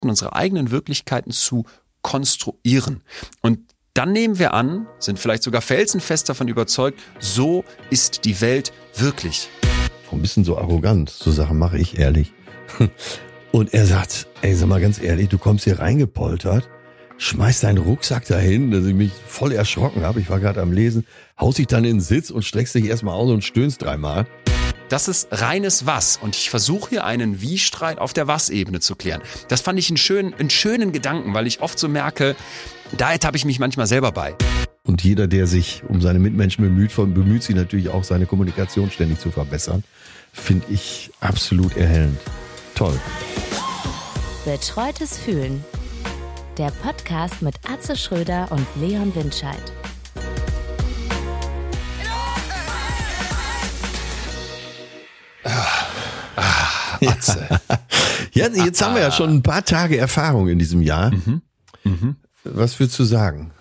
unsere eigenen Wirklichkeiten zu konstruieren. Und dann nehmen wir an, sind vielleicht sogar felsenfest davon überzeugt, so ist die Welt wirklich. Ein bisschen so arrogant, so Sachen mache ich ehrlich. Und er sagt, ey, sag mal ganz ehrlich, du kommst hier reingepoltert, schmeißt deinen Rucksack dahin, dass ich mich voll erschrocken habe. Ich war gerade am Lesen, haust dich dann in den Sitz und streckst dich erstmal aus und stöhnst dreimal. Das ist reines Was. Und ich versuche hier einen Wie-Streit auf der Was-Ebene zu klären. Das fand ich einen schönen, einen schönen Gedanken, weil ich oft so merke, da ertappe ich mich manchmal selber bei. Und jeder, der sich um seine Mitmenschen bemüht, bemüht sich natürlich auch, seine Kommunikation ständig zu verbessern. Finde ich absolut erhellend. Toll. Betreutes Fühlen. Der Podcast mit Atze Schröder und Leon Windscheid. Ah, Atze. ja, jetzt haben wir ja schon ein paar Tage Erfahrung in diesem Jahr. Mhm. Mhm. Was würdest du sagen?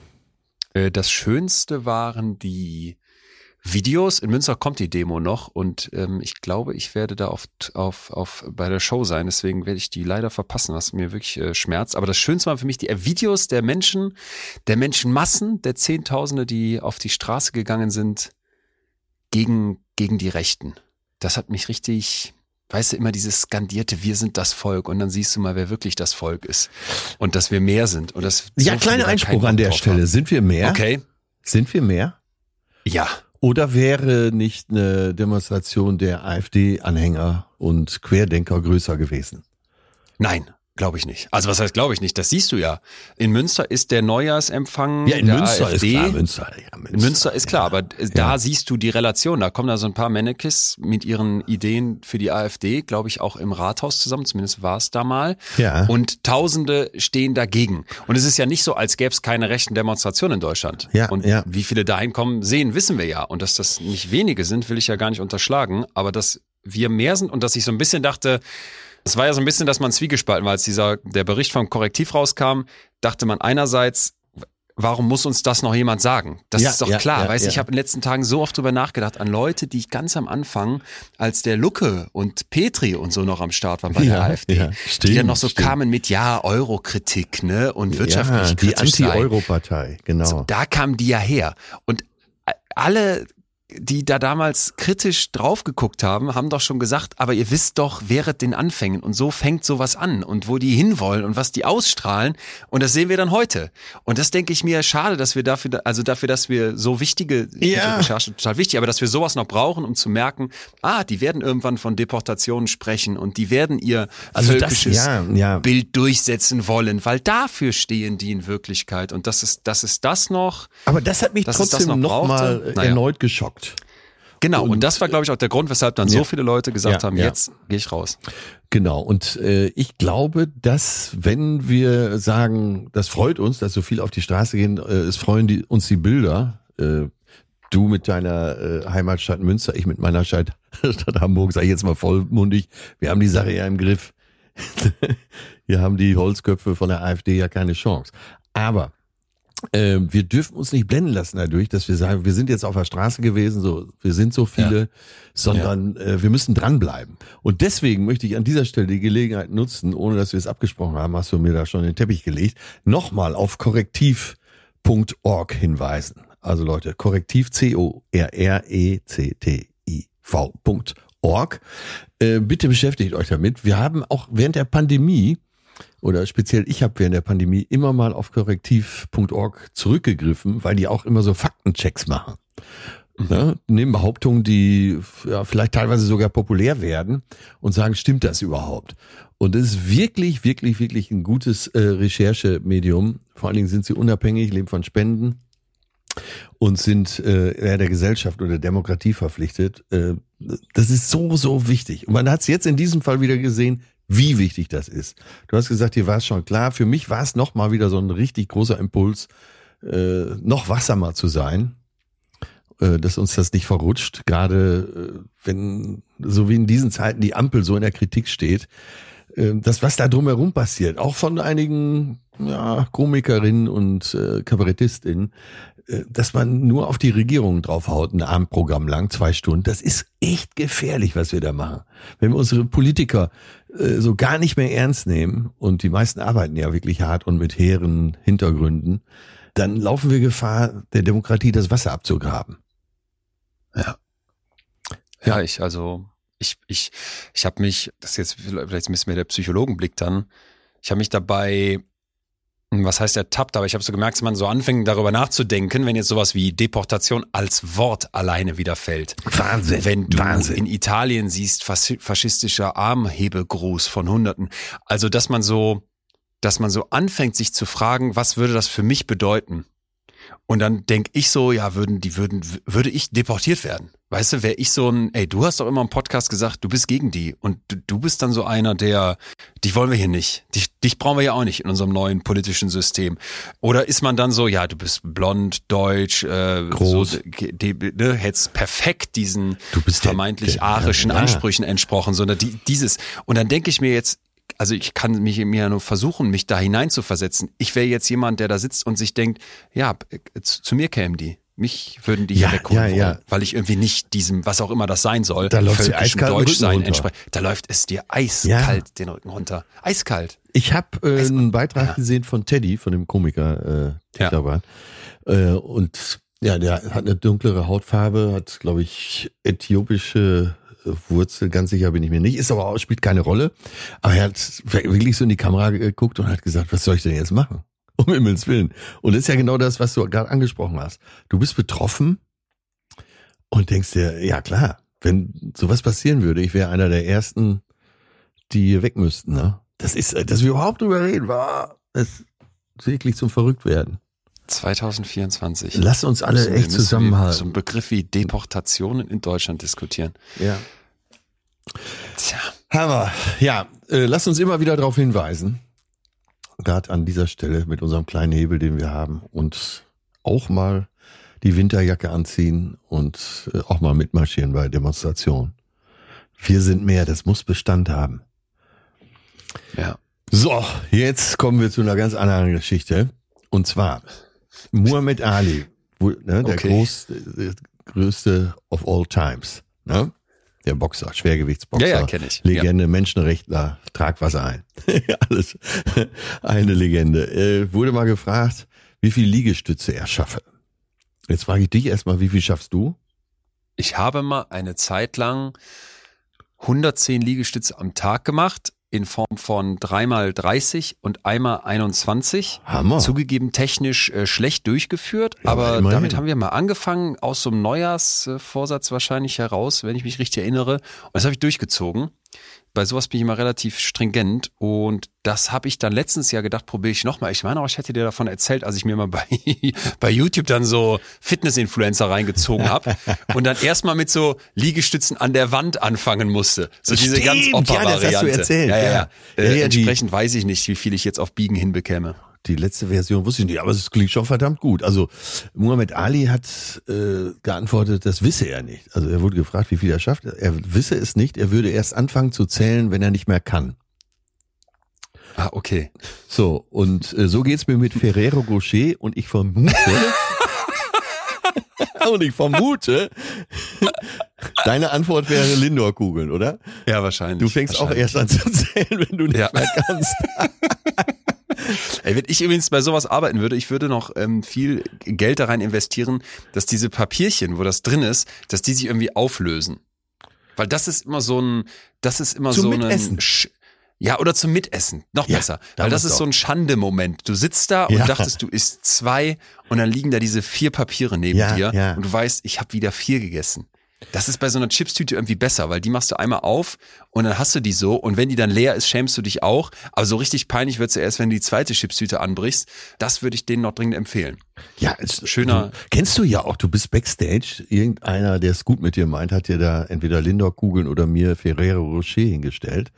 Äh, das Schönste waren die Videos. In Münster kommt die Demo noch und ähm, ich glaube, ich werde da auf, auf, auf bei der Show sein. Deswegen werde ich die leider verpassen, was mir wirklich äh, schmerzt. Aber das Schönste waren für mich die äh, Videos der Menschen, der Menschenmassen, der Zehntausende, die auf die Straße gegangen sind gegen, gegen die Rechten. Das hat mich richtig, weißt du, immer dieses skandierte, wir sind das Volk und dann siehst du mal, wer wirklich das Volk ist und dass wir mehr sind. Und das ja, so kleiner Einspruch an der Stelle. Haben. Sind wir mehr? Okay. Sind wir mehr? Ja. Oder wäre nicht eine Demonstration der AfD-Anhänger und Querdenker größer gewesen? Nein, Glaube ich nicht. Also was heißt glaube ich nicht? Das siehst du ja. In Münster ist der Neujahrsempfang ja, in der Münster AfD. Ist klar, Münster, ja, Münster, in Münster ist klar, aber ja. da siehst du die Relation. Da kommen da so ein paar Mannekes mit ihren Ideen für die AfD, glaube ich, auch im Rathaus zusammen. Zumindest war es da mal. Ja. Und Tausende stehen dagegen. Und es ist ja nicht so, als gäbe es keine rechten Demonstrationen in Deutschland. Ja, und ja. wie viele dahin kommen, sehen, wissen wir ja. Und dass das nicht wenige sind, will ich ja gar nicht unterschlagen. Aber dass wir mehr sind und dass ich so ein bisschen dachte, es war ja so ein bisschen, dass man zwiegespalten war, als dieser, der Bericht vom Korrektiv rauskam, dachte man einerseits, warum muss uns das noch jemand sagen? Das Ja, ist doch ja, klar. ja, weißt ich habe in den letzten Tagen so oft drüber nachgedacht an Leute, die ich ganz am Anfang, als der Lucke und Petri und so noch am Start waren bei der Ja, AfD, ja, die stimmt, dann noch so stimmt. kamen mit ja, Eurokritik, ne? Und wirtschaftlich ja, die. Anti-Euro-Partei, genau. So, da kamen die ja her. Und alle, die da damals kritisch drauf geguckt haben, haben doch schon gesagt, aber ihr wisst doch, während den Anfängen und so fängt sowas an und wo die hinwollen und was die ausstrahlen und das sehen wir dann heute. Und das denke ich mir, schade, dass wir dafür, also dafür, dass wir so wichtige, ich Ja. finde Recherche total wichtig, aber dass wir sowas noch brauchen, um zu merken, ah, die werden irgendwann von Deportationen sprechen und die werden ihr Also das- völkisches ja, ja. Bild durchsetzen wollen, weil dafür stehen die in Wirklichkeit und das ist, das ist das noch, Aber das hat mich das trotzdem noch nochmal brauchte? Naja. erneut geschockt. Genau, und, Und, das war, glaube ich, auch der Grund, weshalb dann ja. so viele Leute gesagt Ja, haben, ja. jetzt gehe ich raus. Genau, und äh, ich glaube, dass wenn wir sagen, das freut uns, dass so viel auf die Straße gehen, äh, es freuen die, uns die Bilder, äh, du mit deiner äh, Heimatstadt Münster, ich mit meiner Stadt, Stadt Hamburg, sag ich jetzt mal vollmundig, wir haben die Sache ja im Griff. Hier haben die Holzköpfe von der AfD ja keine Chance. Aber äh, wir dürfen uns nicht blenden lassen dadurch, dass wir sagen, wir sind jetzt auf der Straße gewesen, so wir sind so viele, sondern äh, wir müssen dranbleiben. Und deswegen möchte ich an dieser Stelle die Gelegenheit nutzen, ohne dass wir es abgesprochen haben, hast du mir da schon den Teppich gelegt, nochmal auf korrektiv.org hinweisen. Also Leute, korrektiv c o r r e c t i v.org. Äh, bitte beschäftigt euch damit. Wir haben auch während der Pandemie oder speziell ich habe während der Pandemie immer mal auf korrektiv.org zurückgegriffen, weil die auch immer so Faktenchecks machen. Ne? Nehmen Behauptungen, die ja, vielleicht teilweise sogar populär werden und sagen, stimmt das überhaupt? Und es ist wirklich, wirklich, wirklich ein gutes äh, Recherchemedium. Vor allen Dingen sind sie unabhängig, leben von Spenden und sind äh, eher der Gesellschaft oder der Demokratie verpflichtet. Äh, das ist so, so wichtig. Und man hat es jetzt in diesem Fall wieder gesehen, wie wichtig das ist. Du hast gesagt, dir war es schon klar. Für mich war es noch mal wieder so ein richtig großer Impuls, äh, noch wachsamer zu sein, äh, dass uns das nicht verrutscht. Gerade äh, wenn so wie in diesen Zeiten die Ampel so in der Kritik steht, äh, das was da drumherum passiert, auch von einigen ja, Komikerinnen und äh, Kabarettistinnen, dass man nur auf die Regierung draufhaut, ein Abendprogramm lang, zwei Stunden, das ist echt gefährlich, was wir da machen. Wenn wir unsere Politiker äh, so gar nicht mehr ernst nehmen, und die meisten arbeiten ja wirklich hart und mit hehren Hintergründen, dann laufen wir Gefahr, der Demokratie das Wasser abzugraben. Ja. Ja, ich, also, ich, ich, ich habe mich, das ist jetzt vielleicht ein bisschen mehr der Psychologenblick dann, ich habe mich dabei was heißt ertappt, aber ich habe so gemerkt, dass man so anfängt, darüber nachzudenken, wenn jetzt sowas wie Deportation als Wort alleine wieder fällt. Wahnsinn. Wenn du Wahnsinn. in Italien siehst, faschistischer Armhebegruß von Hunderten. Also, dass man so, dass man so anfängt, sich zu fragen, was würde das für mich bedeuten? Und dann denk ich so, ja, würden die würden würde ich deportiert werden? Weißt du, wäre ich so ein, ey, du hast doch immer im Podcast gesagt, du bist gegen die und du, du bist dann so einer, der, dich wollen wir hier nicht, dich, dich brauchen wir ja auch nicht in unserem neuen politischen System. Oder ist man dann so, ja, du bist blond, deutsch, äh, Groß. so, die, ne, hättest perfekt diesen Du bist der- vermeintlich der- arischen ja. Ansprüchen entsprochen, sondern die, dieses. Und dann denke ich mir jetzt, also ich kann mich mir ja nur versuchen, mich da hineinzuversetzen. Ich wäre jetzt jemand, der da sitzt und sich denkt, ja, zu, zu mir kämen die. Mich würden die Ja, hier wegholen ja, wollen, ja. weil ich irgendwie nicht diesem, was auch immer das sein soll, Da läuft eiskalt entspricht. Da läuft es dir eiskalt den Rücken runter. Eiskalt. Ich habe äh, einen Beitrag ja. gesehen von Teddy, von dem Komiker äh, Ja. Tetraban. Äh, und ja, der hat eine dunklere Hautfarbe, hat, glaube ich, äthiopische äh, Wurzel, ganz sicher bin ich mir nicht, ist aber auch, spielt keine Rolle. Aber er hat wirklich so in die Kamera geguckt und hat gesagt, was soll ich denn jetzt machen? Um Himmels Willen. Und das ist ja genau das, was du gerade angesprochen hast. Du bist betroffen und denkst dir, ja klar, wenn sowas passieren würde, ich wäre einer der ersten, die weg müssten, ne? Das ist, dass wir überhaupt drüber reden, war ist wirklich zum Verrücktwerden. 2024. Lass uns alle Müssen echt zusammenhalten. So einen Begriff wie Deportationen in Deutschland diskutieren. Ja. Tja. Hammer. Ja, äh, lass uns immer wieder darauf hinweisen, gerade an dieser Stelle mit unserem kleinen Hebel, den wir haben, und auch mal die Winterjacke anziehen und äh, auch mal mitmarschieren bei Demonstrationen. Wir sind mehr, das muss Bestand haben. Ja. So, jetzt kommen wir zu einer ganz anderen Geschichte. Und zwar Muhammad Ali, wo, ne, der Okay. groß, größte of all times. Ne? Der Boxer, Schwergewichtsboxer. Ja, ja, kenn ich. Legende, Menschenrechtler, trag was ein. Alles eine Legende. Äh, wurde mal gefragt, wie viel Liegestütze er schaffe. Jetzt frage ich dich erstmal, wie viel schaffst du? Ich habe mal eine Zeit lang 110 Liegestütze am Tag gemacht in Form von dreimal 30 und einmal 21. Hammer. Zugegeben technisch äh, schlecht durchgeführt, Ja, aber immerhin. damit haben wir mal angefangen, aus so einem Neujahrsvorsatz wahrscheinlich heraus, wenn ich mich richtig erinnere. Und das habe ich durchgezogen. Bei sowas bin ich immer relativ stringent und das habe ich dann letztens ja gedacht, probiere ich nochmal. Ich meine auch, ich hätte dir davon erzählt, als ich mir mal bei, bei YouTube dann so Fitness-Influencer reingezogen habe und dann erstmal mit so Liegestützen an der Wand anfangen musste. So diese ganz Stimmt, ja, das hast du erzählt, Ja, ja, ja. Äh, entsprechend weiß ich nicht, wie viel ich jetzt auf Biegen hinbekäme. Die letzte Version wusste ich nicht, aber es klingt schon verdammt gut. Also Muhammad Ali hat äh, geantwortet, das wisse er nicht. Also er wurde gefragt, wie viel er schafft. Er wisse es nicht. Er würde erst anfangen zu zählen, wenn er nicht mehr kann. Ah, okay. So, und äh, so geht's mir mit Ferrero Rocher und ich vermute, und ich vermute, deine Antwort wäre Lindor-Kugeln, oder? Ja, wahrscheinlich. Du fängst auch wahrscheinlich. erst an zu zählen, wenn du nicht Ja. mehr kannst. Ey, wenn ich übrigens bei sowas arbeiten würde, ich würde noch ähm, viel Geld da rein investieren, dass diese Papierchen, wo das drin ist, dass die sich irgendwie auflösen. Weil das ist immer so ein, das ist immer Zum so ein ja, oder zum Mitessen. Noch Ja, besser. Weil das ist du so ein Schande-Moment. Du sitzt da Ja. und dachtest, du isst zwei und dann liegen da diese vier Papiere neben Ja, dir ja. und du weißt, ich habe wieder vier gegessen. Das ist bei so einer Chipstüte irgendwie besser, weil die machst du einmal auf und dann hast du die so und wenn die dann leer ist, schämst du dich auch. Aber so richtig peinlich wird's ja erst, wenn du die zweite Chipstüte anbrichst. Das würde ich denen noch dringend empfehlen. Ja, es, Schöner- Du, kennst du ja auch, du bist Backstage. Irgendeiner, der es gut mit dir meint, hat dir da entweder Lindor-Kugeln oder mir Ferrero Rocher hingestellt.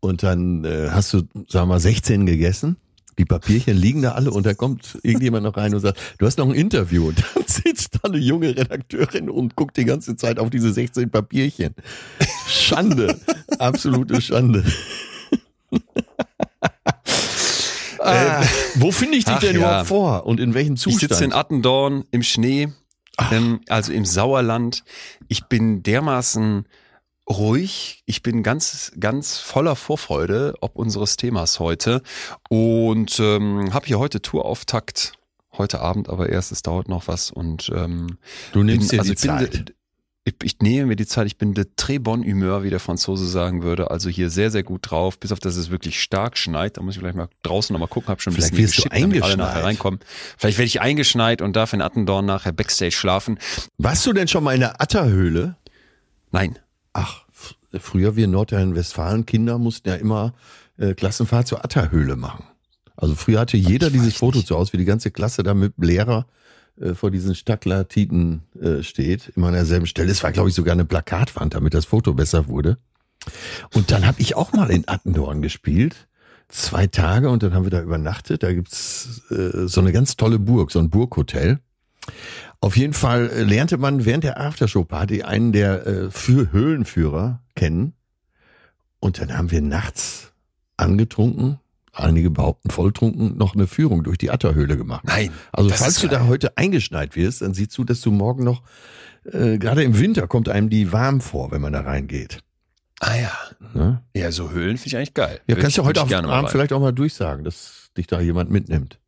Und dann äh, hast du, sagen wir mal, 16 gegessen. Die Papierchen liegen da alle und da kommt irgendjemand noch rein und sagt, du hast noch ein Interview. Und dann sitzt da eine junge Redakteurin und guckt die ganze Zeit auf diese 16 Papierchen. Schande. Absolute Schande. Ah, wo finde ich dich denn ja. überhaupt vor und in welchem Ich Zustand? sitze in Attendorn im Schnee, ähm, also im Sauerland. Ich bin dermaßen ruhig. Ich bin ganz, ganz voller Vorfreude ob unseres Themas heute und ähm, habe hier heute Tourauftakt. Heute Abend, aber erst, es dauert noch was und ähm, du nimmst bin, dir also die Zeit. Ich, ich nehme mir die Zeit, ich bin de très bonne humeur, wie der Franzose sagen würde. Also hier sehr, sehr gut drauf, bis auf dass es wirklich stark schneit. Da muss ich gleich mal draußen nochmal gucken, hab schon ein Vielleicht bisschen wirst du geschippt, damit alle eingeschneit. nachher reinkommen. Vielleicht werde ich eingeschneit und darf in Attendorn nachher Backstage schlafen. Warst du denn schon mal in der Atterhöhle? Nein. Ach, f- früher wir in Nordrhein-Westfalen Kinder mussten ja immer äh, Klassenfahrt zur Atterhöhle machen. Also früher hatte jeder Ich dieses Foto nicht. zu Hause, wie die ganze Klasse da mit dem Lehrer äh, vor diesen Stadtlatiten äh, steht, immer an derselben Stelle. Es war, glaube ich, sogar eine Plakatwand, damit das Foto besser wurde. Und dann habe ich auch mal in Attendorn gespielt. Zwei Tage und dann haben wir da übernachtet. Da gibt's äh, so eine ganz tolle Burg, so ein Burghotel. Auf jeden Fall äh, lernte man während der Aftershow-Party einen der äh, für Höhlenführer kennen. Und dann haben wir nachts angetrunken, einige behaupten volltrunken, noch eine Führung durch die Atterhöhle gemacht. Nein. Also falls du da heute eingeschneit wirst, dann siehst du, dass du morgen noch, äh, gerade im Winter kommt einem die warm vor, wenn man da reingeht. Ah ja. Ne? Ja, so Höhlen finde ich eigentlich geil. Ja, kannst du heute mal Abend vielleicht auch mal durchsagen, dass dich da jemand mitnimmt.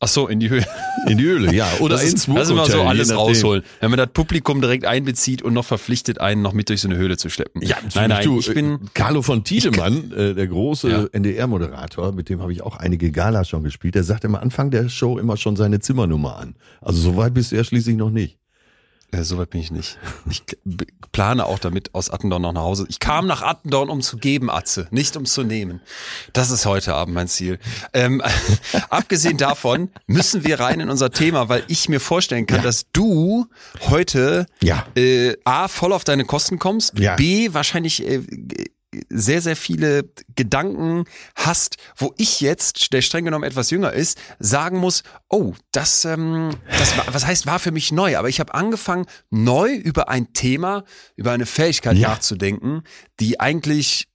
Ach so, in die Höhle. In die Höhle, ja. Oder das ins ist, das ist immer Burghotel, so alles rausholen. Wenn man das Publikum direkt einbezieht und noch verpflichtet, einen noch mit durch so eine Höhle zu schleppen. Ja, nein, nein, du, ich bin, äh, Carlo von Tiedemann, äh, der große Ja. NDR-Moderator, mit dem habe ich auch einige Galas schon gespielt. Der sagt am Anfang der Show immer schon seine Zimmernummer an. Also so weit bist du ja schließlich noch nicht. Äh, Soweit bin ich nicht. Ich plane auch damit aus Attendorn noch nach Hause. Ich kam nach Attendorn, um zu geben, Atze, nicht um zu nehmen. Das ist heute Abend mein Ziel. Ähm, abgesehen davon müssen wir rein in unser Thema, weil ich mir vorstellen kann, Ja. dass du heute Ja. äh, A, voll auf deine Kosten kommst, Ja. B, wahrscheinlich äh, sehr, sehr viele Gedanken hast, wo ich jetzt, der streng genommen etwas jünger ist, sagen muss, oh, das, ähm, das war, was heißt, war für mich neu, aber ich habe angefangen, neu über ein Thema, über eine Fähigkeit Ja. nachzudenken, die eigentlich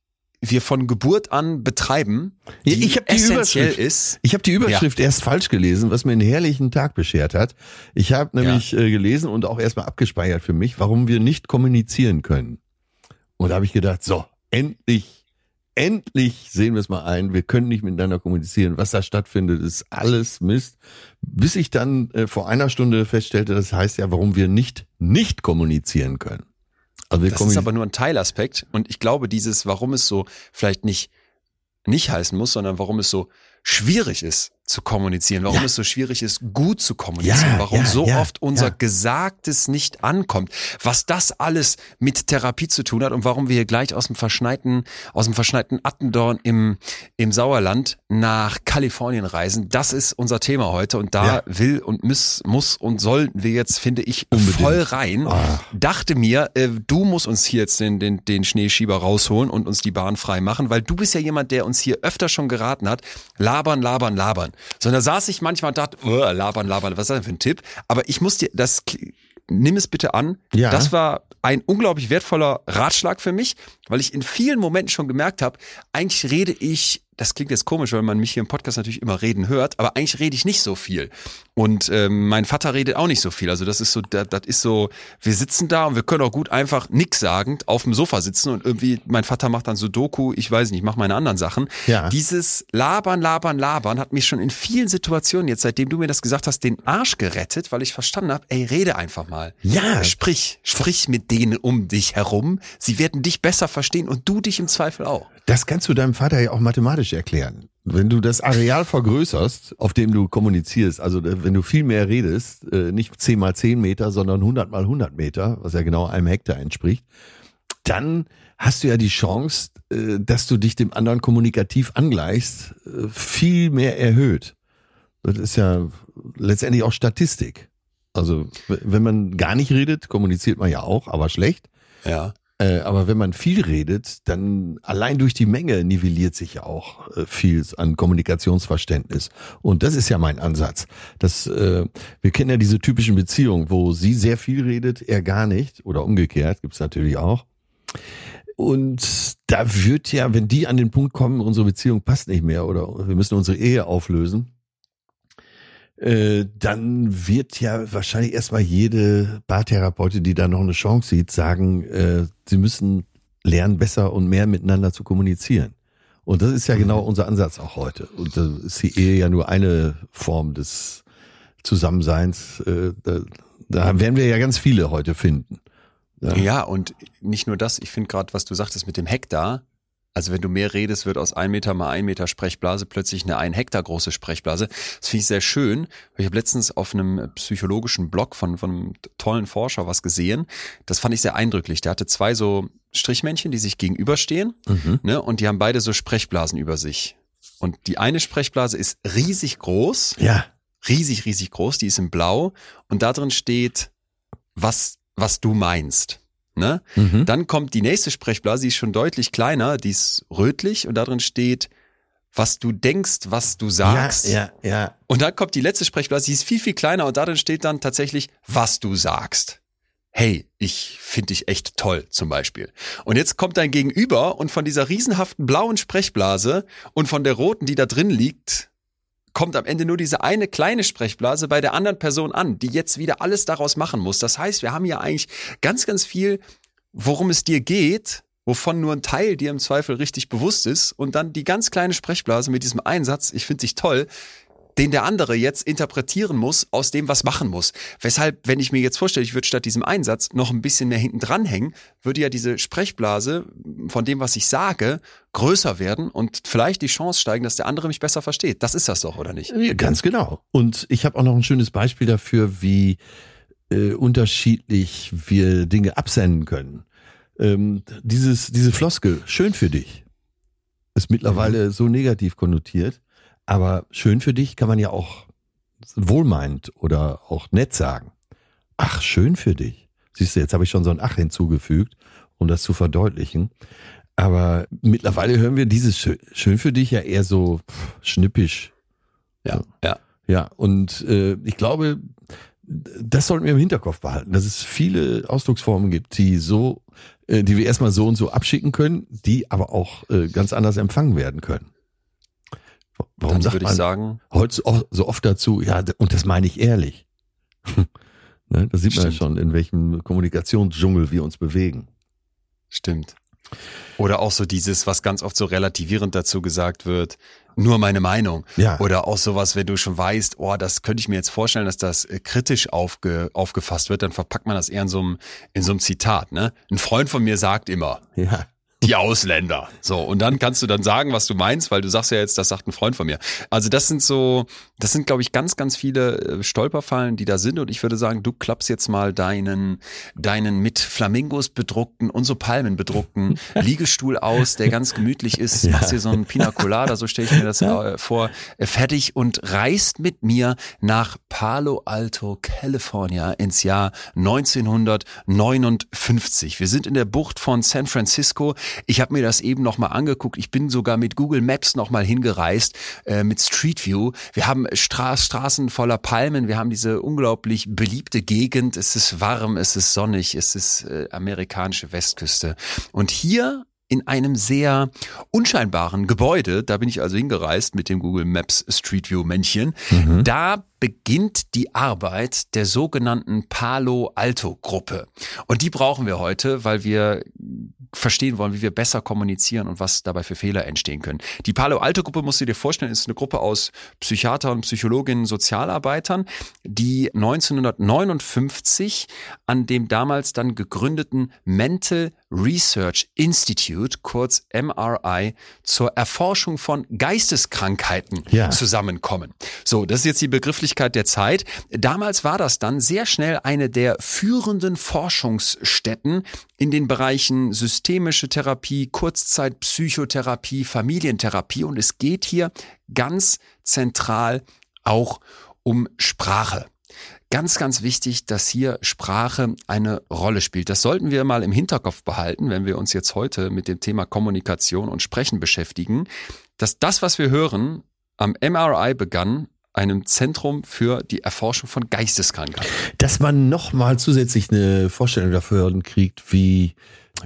wir von Geburt an betreiben, die, Ja, ich hab die essentiell Überschrift. ist. Ich habe die Überschrift erst falsch gelesen, was mir einen herrlichen Tag beschert hat. Ich habe nämlich äh, gelesen und auch erstmal abgespeichert für mich, warum wir nicht kommunizieren können. Und da habe ich gedacht, so, endlich, endlich sehen wir es mal ein. Wir können nicht miteinander kommunizieren. Was da stattfindet, ist alles Mist. Bis ich dann äh, vor einer Stunde feststellte, das heißt ja, warum wir nicht nicht kommunizieren können. Also Das ist aber nur ein Teilaspekt. Und ich glaube, dieses, warum es so vielleicht nicht, nicht heißen muss, sondern warum es so schwierig ist zu kommunizieren, warum Ja. es so schwierig ist, gut zu kommunizieren, Ja, warum ja, so oft unser. Gesagtes nicht ankommt, was das alles mit Therapie zu tun hat und warum wir hier gleich aus dem verschneiten, aus dem verschneiten Attendorn im, im Sauerland nach Kalifornien reisen. Das ist unser Thema heute und da will und muss, muss und sollten wir jetzt, finde ich, Unbedingt. voll rein Ah. dachte mir, äh, du musst uns hier jetzt den, den, den Schneeschieber rausholen und uns die Bahn frei machen, weil du bist ja jemand, der uns hier öfter schon geraten hat, labern, labern, labern. So, und da saß ich manchmal und dachte, oh, labern, labern, was ist das denn für ein Tipp? Aber ich muss dir, das, nimm es bitte an. Ja. Das war ein unglaublich wertvoller Ratschlag für mich, weil ich in vielen Momenten schon gemerkt habe, eigentlich rede ich, das klingt jetzt komisch, weil man mich hier im Podcast natürlich immer reden hört, aber eigentlich rede ich nicht so viel. Und ähm, mein Vater redet auch nicht so viel. Also das ist so, das, das ist so, wir sitzen da und wir können auch gut einfach nix sagend auf dem Sofa sitzen und irgendwie, mein Vater macht dann so Doku, ich weiß nicht, ich mache meine anderen Sachen. Ja. Dieses Labern, Labern, Labern hat mich schon in vielen Situationen jetzt, seitdem du mir das gesagt hast, den Arsch gerettet, weil ich verstanden habe, ey, rede einfach mal. Ja. Sprich, sprich mit denen um dich herum. Sie werden dich besser verstehen und du dich im Zweifel auch. Das kannst du deinem Vater ja auch mathematisch erklären. Wenn du das Areal vergrößerst, auf dem du kommunizierst, also wenn du viel mehr redest, äh, nicht 10 mal 10 Meter, sondern 100 mal 100 Meter, was ja genau einem Hektar entspricht, dann hast du ja die Chance, äh, dass du dich dem anderen kommunikativ angleichst, äh, viel mehr erhöht. Das ist ja letztendlich auch Statistik. Also wenn man gar nicht redet, kommuniziert man ja auch, aber schlecht. Ja. Äh, aber wenn man viel redet, dann allein durch die Menge nivelliert sich ja auch äh, viel an Kommunikationsverständnis. Und das ist ja mein Ansatz. Das, äh, wir kennen ja diese typischen Beziehungen, wo sie sehr viel redet, er gar nicht, oder umgekehrt, gibt's natürlich auch. Und da wird ja, wenn die an den Punkt kommen, unsere Beziehung passt nicht mehr oder wir müssen unsere Ehe auflösen, äh, dann wird ja wahrscheinlich erstmal jede Bartherapeutin, die da noch eine Chance sieht, sagen, äh, sie müssen lernen, besser und mehr miteinander zu kommunizieren. Und das ist ja genau mhm. unser Ansatz auch heute. Und da ist die Ehe ja nur eine Form des Zusammenseins. Äh, da, da werden wir ja ganz viele heute finden. Ja, ja und nicht nur das, ich finde gerade, was du sagtest mit dem Hektar, also wenn du mehr redest, wird aus ein Meter mal ein Meter Sprechblase plötzlich eine ein Hektar große Sprechblase. Das finde ich sehr schön. Ich habe letztens auf einem psychologischen Blog von, von einem tollen Forscher was gesehen. Das fand ich sehr eindrücklich. Der hatte zwei so Strichmännchen, die sich gegenüberstehen mhm. ne, und die haben beide so Sprechblasen über sich. Und die eine Sprechblase ist riesig groß. Ja. Riesig, riesig groß. Die ist in blau. Und da drin steht, was, was du meinst. Ne? Mhm. Dann kommt die nächste Sprechblase, die ist schon deutlich kleiner, die ist rötlich und da drin steht, was du denkst, was du sagst. Ja, ja, ja. Und dann kommt die letzte Sprechblase, die ist viel, viel kleiner und da drin steht dann tatsächlich, was du sagst. Hey, ich finde dich echt toll, zum Beispiel. Und jetzt kommt dein Gegenüber und von dieser riesenhaften blauen Sprechblase und von der roten, die da drin liegt, kommt am Ende nur diese eine kleine Sprechblase bei der anderen Person an, die jetzt wieder alles daraus machen muss. Das heißt, wir haben ja eigentlich ganz, ganz viel, worum es dir geht, wovon nur ein Teil dir im Zweifel richtig bewusst ist. Und dann die ganz kleine Sprechblase mit diesem Einsatz, ich finde dich toll, den der andere jetzt interpretieren muss, aus dem was machen muss. Weshalb, wenn ich mir jetzt vorstelle, ich würde statt diesem Einsatz noch ein bisschen mehr hinten dranhängen, würde ja diese Sprechblase von dem, was ich sage, größer werden und vielleicht die Chance steigen, dass der andere mich besser versteht. Das ist das doch, oder nicht? Ja, ganz genau. Und ich habe auch noch ein schönes Beispiel dafür, wie äh, unterschiedlich wir Dinge absenden können. Ähm, dieses, diese Floskel, schön für dich, ist mittlerweile so negativ konnotiert. Aber schön für dich kann man ja auch wohlmeint oder auch nett sagen. Ach, schön für dich. Siehst du, jetzt habe ich schon so ein Ach hinzugefügt, um das zu verdeutlichen. Aber mittlerweile hören wir dieses schön, schön für dich ja eher so schnippisch. Ja, ja. Ja, und äh, ich glaube, das sollten wir im Hinterkopf behalten, dass es viele Ausdrucksformen gibt, die so, äh, die wir erstmal so und so abschicken können, die aber auch äh, ganz anders empfangen werden können. Warum Dann sagt würde man ich sagen, heute so oft dazu, ja, und das meine ich ehrlich. ne, da sieht man ja schon, in welchem Kommunikationsdschungel wir uns bewegen. Stimmt. Oder auch so dieses, was ganz oft so relativierend dazu gesagt wird, nur meine Meinung. Ja. Oder auch sowas, wenn du schon weißt, oh, das könnte ich mir jetzt vorstellen, dass das äh, kritisch aufge, aufgefasst wird, dann verpackt man das eher in so einem, in so einem Zitat, ne? Ein Freund von mir sagt immer. Ja die Ausländer. So, und dann kannst du dann sagen, was du meinst, weil du sagst ja jetzt, das sagt ein Freund von mir. Also das sind so, das sind, glaube ich, ganz, ganz viele äh, Stolperfallen, die da sind. Und ich würde sagen, du klappst jetzt mal deinen, deinen mit Flamingos bedruckten und so Palmen bedruckten Liegestuhl aus, der ganz gemütlich ist, ja. machst dir so einen Pina Colada, so stelle ich mir das äh, vor, äh, fertig und reist mit mir nach Palo Alto, California ins Jahr 1959. Wir sind in der Bucht von San Francisco. Ich habe mir das eben nochmal angeguckt. Ich bin sogar mit Google Maps nochmal hingereist, äh, mit Street View. Wir haben Stra Straßen voller Palmen. Wir haben diese unglaublich beliebte Gegend. Es ist warm, es ist sonnig, es ist äh, amerikanische Westküste. Und hier in einem sehr unscheinbaren Gebäude, da bin ich also hingereist mit dem Google Maps Street View Männchen, mhm. da beginnt die Arbeit der sogenannten Palo Alto Gruppe. Und die brauchen wir heute, weil wir verstehen wollen, wie wir besser kommunizieren und was dabei für Fehler entstehen können. Die Palo Alto Gruppe, musst du dir vorstellen, ist eine Gruppe aus Psychiatern, Psychologinnen, Sozialarbeitern, die 1959 an dem damals dann gegründeten Mental Research Institute, kurz MRI, zur Erforschung von Geisteskrankheiten ja. zusammenkommen. So, das ist jetzt die Begrifflichkeit der Zeit. Damals war das dann sehr schnell eine der führenden Forschungsstätten in den Bereichen systemische Therapie, Kurzzeitpsychotherapie, Familientherapie und es geht hier ganz zentral auch um Sprache. Ganz, ganz wichtig, dass hier Sprache eine Rolle spielt. Das sollten wir mal im Hinterkopf behalten, wenn wir uns jetzt heute mit dem Thema Kommunikation und Sprechen beschäftigen, dass das, was wir hören, am MRI begann, einem Zentrum für die Erforschung von Geisteskrankheiten. Dass man nochmal zusätzlich eine Vorstellung dafür kriegt, wie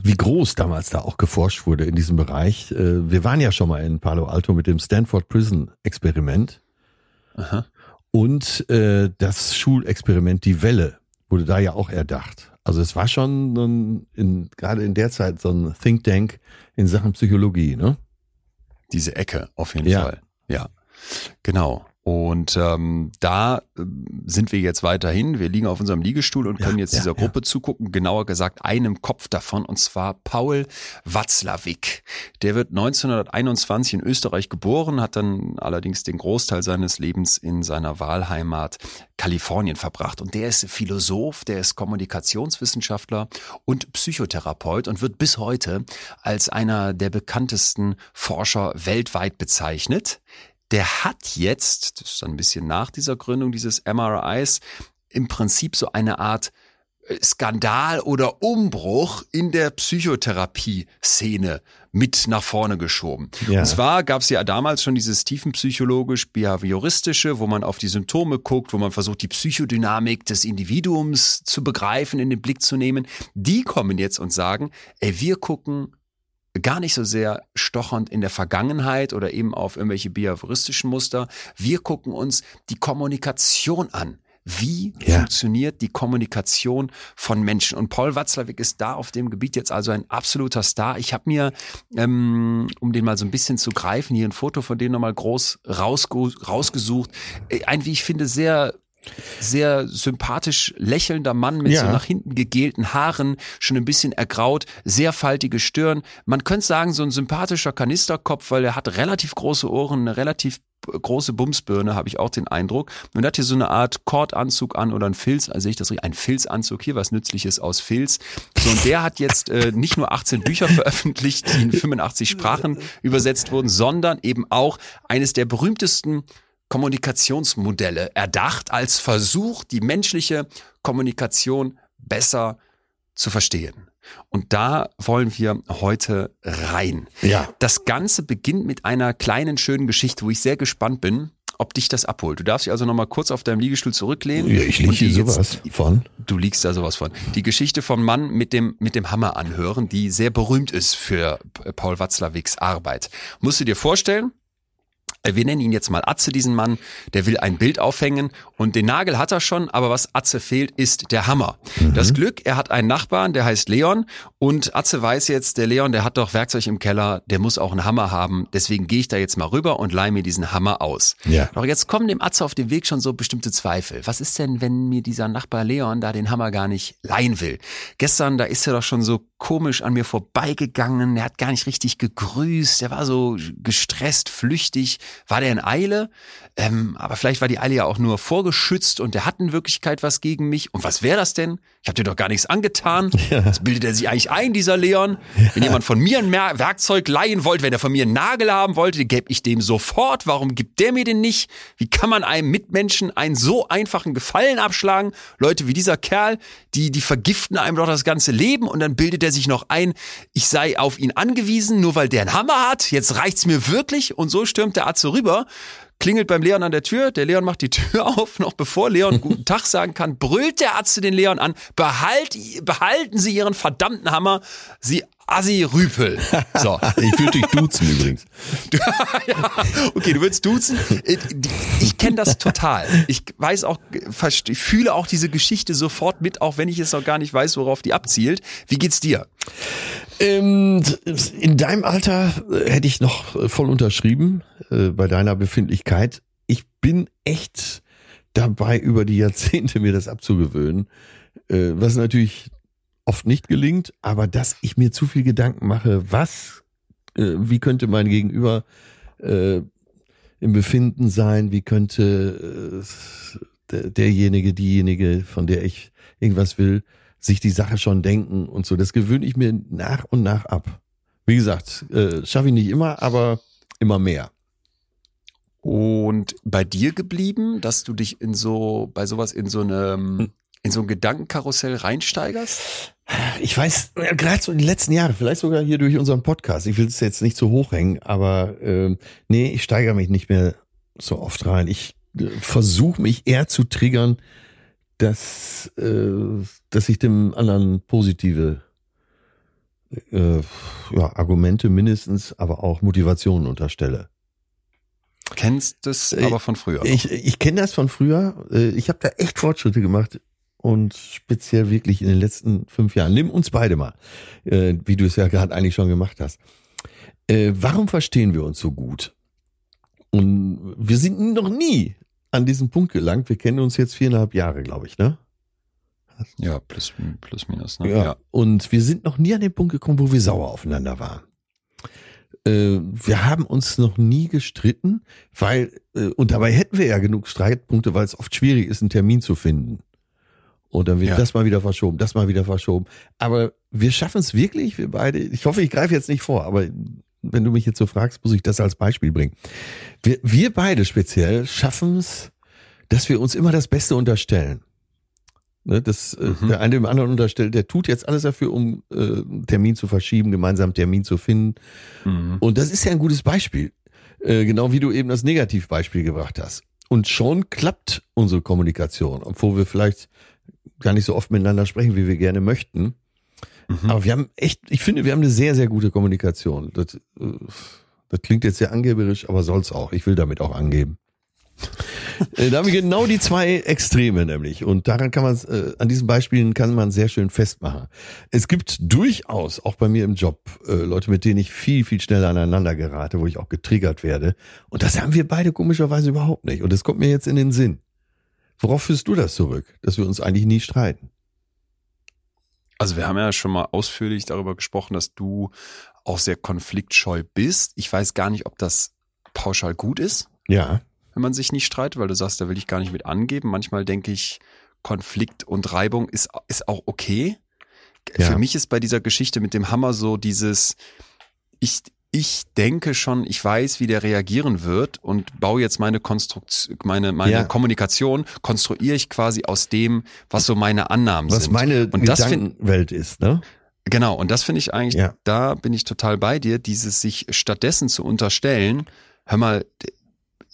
wie groß damals da auch geforscht wurde in diesem Bereich. Äh, wir waren ja schon mal in Palo Alto mit dem Stanford Prison Experiment. Aha. Und äh, das Schulexperiment Die Welle wurde da ja auch erdacht. Also es war schon ein, in, gerade in der Zeit so ein Think Tank in Sachen Psychologie, ne? Diese Ecke, auf jeden ja. Fall. Ja, genau. Und ähm, da äh, sind wir jetzt weiterhin. Wir liegen auf unserem Liegestuhl und können ja, jetzt dieser ja, Gruppe ja. zugucken, genauer gesagt einem Kopf davon, und zwar Paul Watzlawick. Der wird 1921 in Österreich geboren, hat dann allerdings den Großteil seines Lebens in seiner Wahlheimat Kalifornien verbracht. Und der ist Philosoph, der ist Kommunikationswissenschaftler und Psychotherapeut und wird bis heute als einer der bekanntesten Forscher weltweit bezeichnet der hat jetzt, das ist ein bisschen nach dieser Gründung dieses MRIs, im Prinzip so eine Art äh, Skandal oder Umbruch in der Psychotherapie-Szene mit nach vorne geschoben. Ja. Und zwar gab es ja damals schon dieses tiefenpsychologisch-behavioristische, wo man auf die Symptome guckt, wo man versucht, die Psychodynamik des Individuums zu begreifen, in den Blick zu nehmen. Die kommen jetzt und sagen, ey, wir gucken gar nicht so sehr stochernd in der Vergangenheit oder eben auf irgendwelche behavioristischen Muster. Wir gucken uns die Kommunikation an. Wie ja. funktioniert die Kommunikation von Menschen? Und Paul Watzlawick ist da auf dem Gebiet jetzt also ein absoluter Star. Ich habe mir, ähm, um den mal so ein bisschen zu greifen, hier ein Foto von dem nochmal groß rausge rausgesucht. Äh, ein, wie ich finde, sehr sehr sympathisch lächelnder Mann mit ja. so nach hinten gegelten Haaren, schon ein bisschen ergraut, sehr faltige Stirn. Man könnte sagen, so ein sympathischer Kanisterkopf, weil er hat relativ große Ohren, eine relativ große Bumsbirne, habe ich auch den Eindruck. Und hat hier so eine Art Kordanzug an oder ein Filz, also sehe ich das richtig, ein Filzanzug, hier was Nützliches aus Filz. So, und der hat jetzt äh, nicht nur 18 Bücher veröffentlicht, die in 85 Sprachen übersetzt wurden, sondern eben auch eines der berühmtesten Kommunikationsmodelle erdacht als Versuch, die menschliche Kommunikation besser zu verstehen. Und da wollen wir heute rein. Ja. Das Ganze beginnt mit einer kleinen, schönen Geschichte, wo ich sehr gespannt bin, ob dich das abholt. Du darfst dich also nochmal kurz auf deinem Liegestuhl zurücklehnen. Ja, ich liege hier sowas von. Du liegst da sowas von. Die Geschichte vom Mann mit dem, mit dem Hammer anhören, die sehr berühmt ist für Paul Watzlawicks Arbeit. Musst du dir vorstellen, wir nennen ihn jetzt mal Atze, diesen Mann, der will ein Bild aufhängen und den Nagel hat er schon, aber was Atze fehlt, ist der Hammer. Mhm. Das Glück, er hat einen Nachbarn, der heißt Leon und Atze weiß jetzt, der Leon, der hat doch Werkzeug im Keller, der muss auch einen Hammer haben, deswegen gehe ich da jetzt mal rüber und leih mir diesen Hammer aus. Ja. Doch jetzt kommen dem Atze auf dem Weg schon so bestimmte Zweifel. Was ist denn, wenn mir dieser Nachbar Leon da den Hammer gar nicht leihen will? Gestern, da ist er doch schon so komisch an mir vorbeigegangen, er hat gar nicht richtig gegrüßt, er war so gestresst, flüchtig, war der in Eile? Ähm, aber vielleicht war die Eile ja auch nur vorgeschützt und der hat in Wirklichkeit was gegen mich. Und was wäre das denn? Ich habe dir doch gar nichts angetan. Ja. Das bildet er sich eigentlich ein, dieser Leon. Ja. Wenn jemand von mir ein Werkzeug leihen wollte, wenn er von mir einen Nagel haben wollte, den gäbe ich dem sofort. Warum gibt der mir den nicht? Wie kann man einem Mitmenschen einen so einfachen Gefallen abschlagen? Leute wie dieser Kerl, die, die vergiften einem doch das ganze Leben und dann bildet er sich noch ein, ich sei auf ihn angewiesen, nur weil der einen Hammer hat. Jetzt reicht's mir wirklich. Und so stürmt der Arzt so rüber klingelt beim Leon an der Tür, der Leon macht die Tür auf, noch bevor Leon guten Tag sagen kann, brüllt der Arzt den Leon an, behalt, behalten Sie Ihren verdammten Hammer, Sie Assi Rüpel. So. ich würde dich duzen übrigens. ja, okay, du willst duzen. Ich, ich kenne das total. Ich weiß auch, ich fühle auch diese Geschichte sofort mit, auch wenn ich es noch gar nicht weiß, worauf die abzielt. Wie geht's dir? Ähm, in deinem Alter äh, hätte ich noch äh, voll unterschrieben äh, bei deiner Befindlichkeit. Ich bin echt dabei, über die Jahrzehnte mir das abzugewöhnen, äh, was natürlich oft nicht gelingt, aber dass ich mir zu viel Gedanken mache, was, äh, wie könnte mein Gegenüber äh, im Befinden sein, wie könnte äh, derjenige, diejenige, von der ich irgendwas will, sich die Sache schon denken und so. Das gewöhne ich mir nach und nach ab. Wie gesagt, äh, schaffe ich nicht immer, aber immer mehr. Und bei dir geblieben, dass du dich in so, bei sowas in so einem, in so ein Gedankenkarussell reinsteigerst? Ich weiß, gerade so die letzten Jahre, vielleicht sogar hier durch unseren Podcast. Ich will es jetzt nicht zu hoch hängen, aber äh, nee, ich steigere mich nicht mehr so oft rein. Ich äh, versuche mich eher zu triggern, dass, äh, dass ich dem anderen positive äh, ja, Argumente mindestens, aber auch Motivationen unterstelle. Kennst das aber von früher? Ich, ich kenne das von früher. Äh, Ich habe da echt Fortschritte gemacht und speziell wirklich in den letzten fünf Jahren. Nimm uns beide mal, äh, wie du es ja gerade eigentlich schon gemacht hast. Äh, Warum verstehen wir uns so gut? Und wir sind noch nie an diesen Punkt gelangt. Wir kennen uns jetzt viereinhalb Jahre, glaube ich, ne? ja, plus, plus minus. Ne? Ja. Und wir sind noch nie an den Punkt gekommen, wo wir sauer aufeinander waren. Äh, wir haben uns noch nie gestritten, weil, äh, und dabei hätten wir ja genug Streitpunkte, weil es oft schwierig ist, einen Termin zu finden. Und dann wird Ja. das mal wieder verschoben, das mal wieder verschoben. Aber wir schaffen es wirklich, wir beide. Ich hoffe, ich greife jetzt nicht vor, aber wenn du mich jetzt so fragst, muss ich das als Beispiel bringen. Wir, wir beide speziell schaffen es, dass wir uns immer das Beste unterstellen. Ne, das, äh, Mhm. Der eine dem anderen unterstellt, der tut jetzt alles dafür, um äh, einen Termin zu verschieben, gemeinsam einen Termin zu finden. Mhm. Und das ist ja ein gutes Beispiel. Äh, genau wie du eben das Negativbeispiel gebracht hast. Und schon klappt unsere Kommunikation, obwohl wir vielleicht gar nicht so oft miteinander sprechen, wie wir gerne möchten. Mhm. Aber wir haben echt, ich finde, wir haben eine sehr, sehr gute Kommunikation. Das, äh, das klingt jetzt sehr angeberisch, aber soll's auch. Ich will damit auch angeben. Äh, da haben wir genau die zwei Extreme nämlich. Und daran kann man, äh, an diesen Beispielen kann man sehr schön festmachen. Es gibt durchaus, auch bei mir im Job, äh, Leute, mit denen ich viel, viel schneller aneinander gerate, wo ich auch getriggert werde. Und das haben wir beide komischerweise überhaupt nicht. Und das kommt mir jetzt in den Sinn. Worauf führst du das zurück, dass wir uns eigentlich nie streiten? Also wir haben ja schon mal ausführlich darüber gesprochen, dass du auch sehr konfliktscheu bist. Ich weiß gar nicht, ob das pauschal gut ist, Ja. Wenn man sich nicht streitet, weil du sagst, da will ich gar nicht mit angeben. Manchmal denke ich, Konflikt und Reibung ist, ist auch okay. Ja. Für mich ist bei dieser Geschichte mit dem Hammer so dieses, ich, ich denke schon, ich weiß, wie der reagieren wird und baue jetzt meine Konstruktion, meine, meine Ja. Kommunikation, konstruiere ich quasi aus dem, was so meine Annahmen Was sind. meine und Gedankenwelt ist, ne? Genau, und das finde ich eigentlich, Ja. da bin ich total bei dir, dieses sich stattdessen zu unterstellen, hör mal,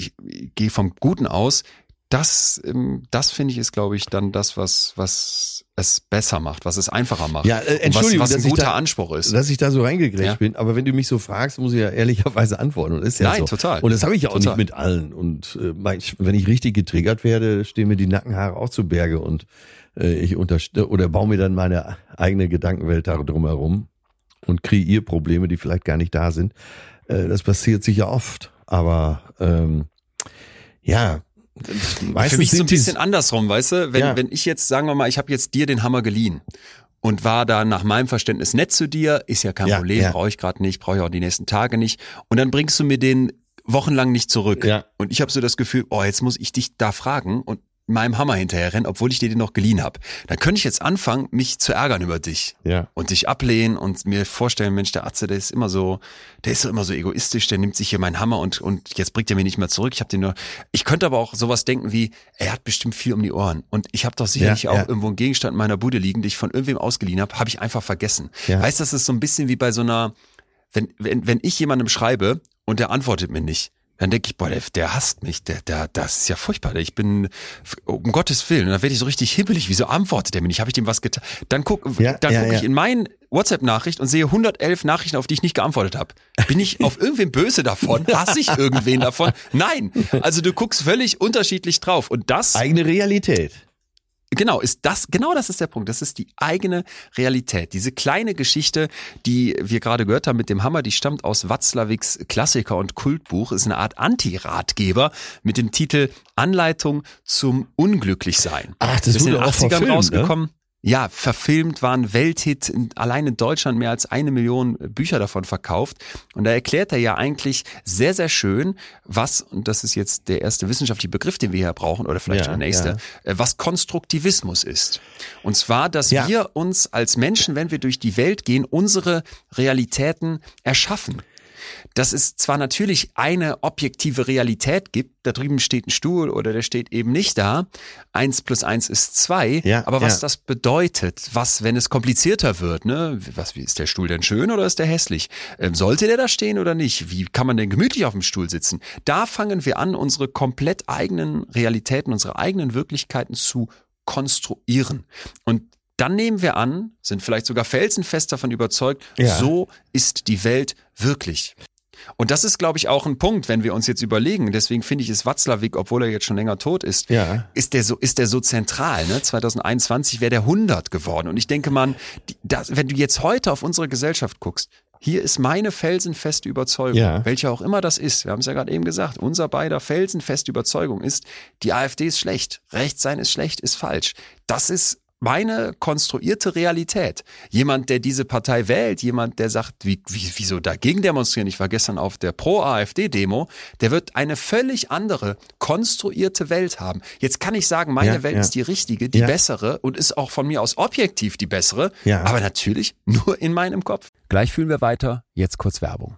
ich, ich gehe vom Guten aus, das, ähm, das finde ich ist, glaube ich, dann das, was, was es besser macht, was es einfacher macht. Ja, äh, Und was, Entschuldigung, was ein guter da- Anspruch ist. Dass ich da so reingegrätscht Ja. bin, aber wenn du mich so fragst, muss ich ja ehrlicherweise antworten. Und ist ja Nein, so. total. Und das habe ich ja auch Total. nicht mit allen. Und äh, wenn ich richtig getriggert werde, stehen mir die Nackenhaare auch zu Berge und äh, ich oder baue mir dann meine eigene Gedankenwelt da drumherum und kreiere Probleme, die vielleicht gar nicht da sind. Äh, das passiert sicher oft. Aber ähm, ja, Für mich so ein bisschen andersrum, weißt du? Wenn, Ja. wenn ich jetzt, sagen wir mal, ich habe jetzt dir den Hammer geliehen und war da nach meinem Verständnis nett zu dir, ist ja kein Ja, Problem, ja. brauche ich gerade nicht, brauche ich auch die nächsten Tage nicht. Und dann bringst du mir den wochenlang nicht zurück. Ja. Und ich habe so das Gefühl, oh, jetzt muss ich dich da fragen und meinem Hammer hinterher rennen, obwohl ich dir den noch geliehen habe. Dann könnte ich jetzt anfangen, mich zu ärgern über dich Ja. und dich ablehnen und mir vorstellen, Mensch, der Atze, der ist immer so, der ist immer so egoistisch, der nimmt sich hier meinen Hammer und, und jetzt bringt er mir nicht mehr zurück. Ich habe den nur. Ich könnte aber auch sowas denken wie, er hat bestimmt viel um die Ohren. Und ich habe doch sicherlich Ja, auch ja. irgendwo einen Gegenstand in meiner Bude liegen, den ich von irgendwem ausgeliehen habe, habe ich einfach vergessen. Ja. Weißt du, das ist so ein bisschen wie bei so einer, wenn, wenn, wenn ich jemandem schreibe und der antwortet mir nicht. Dann denke ich, boah, der, der hasst mich, der, der, das ist ja furchtbar. Ich bin, um Gottes Willen, und dann werde ich so richtig hibbelig, wieso antwortet der mir nicht? Habe ich dem was getan? Dann guck, Ja, dann ja, gucke ich ja. in meinen WhatsApp-Nachricht und sehe 111 Nachrichten, auf die ich nicht geantwortet habe. Bin ich auf irgendwen böse davon? Hasse ich irgendwen davon? Nein. Also du guckst völlig unterschiedlich drauf. Und das, eigene Realität. Genau, ist das, genau das ist der Punkt. Das ist die eigene Realität. Diese kleine Geschichte, die wir gerade gehört haben mit dem Hammer, die stammt aus Watzlawicks Klassiker und Kultbuch, ist eine Art Anti-Ratgeber mit dem Titel Anleitung zum Unglücklichsein. Ach, das ist in den wurde auch 80ern verfilmt, ne? Ja, verfilmt, war ein Welthit, in, allein in Deutschland mehr als eine Million Bücher davon verkauft. Und da erklärt er ja eigentlich sehr, sehr schön, was, und das ist jetzt der erste wissenschaftliche Begriff, den wir hier brauchen, oder vielleicht Ja, der nächste, äh, was Konstruktivismus ist. Und zwar, dass Ja. wir uns als Menschen, wenn wir durch die Welt gehen, unsere Realitäten erschaffen dass es zwar natürlich eine objektive Realität gibt, da drüben steht ein Stuhl oder der steht eben nicht da, eins plus eins ist zwei, Ja, aber was ja. das bedeutet, was, wenn es komplizierter wird, ne, was, wie ist der Stuhl denn schön oder ist der hässlich? Ähm, sollte der da stehen oder nicht? Wie kann man denn gemütlich auf dem Stuhl sitzen? Da fangen wir an, unsere komplett eigenen Realitäten, unsere eigenen Wirklichkeiten zu konstruieren. Und dann nehmen wir an, sind vielleicht sogar felsenfest davon überzeugt, Ja. so ist die Welt wirklich. Und das ist, glaube ich, auch ein Punkt, wenn wir uns jetzt überlegen. Deswegen finde ich es Watzlawick, obwohl er jetzt schon länger tot ist, Ja. ist der so, ist der so zentral. Ne? 2021 wäre der 100 geworden. Und ich denke, man, die, das, wenn du jetzt heute auf unsere Gesellschaft guckst, hier ist meine felsenfeste Überzeugung, Ja. welche auch immer das ist. Wir haben es ja gerade eben gesagt. Unser beider felsenfeste Überzeugung ist, die AfD ist schlecht. Rechts sein ist schlecht, ist falsch. Das ist meine konstruierte Realität. Jemand, der diese Partei wählt, jemand, der sagt, wie, wie, wieso dagegen demonstrieren? Ich war gestern auf der Pro-AfD-Demo. Der wird eine völlig andere, konstruierte Welt haben. Jetzt kann ich sagen, meine Ja, Welt ja. ist die richtige, die Ja. bessere und ist auch von mir aus objektiv die bessere. Ja. Aber natürlich nur in meinem Kopf. Gleich fühlen wir weiter, jetzt kurz Werbung.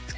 das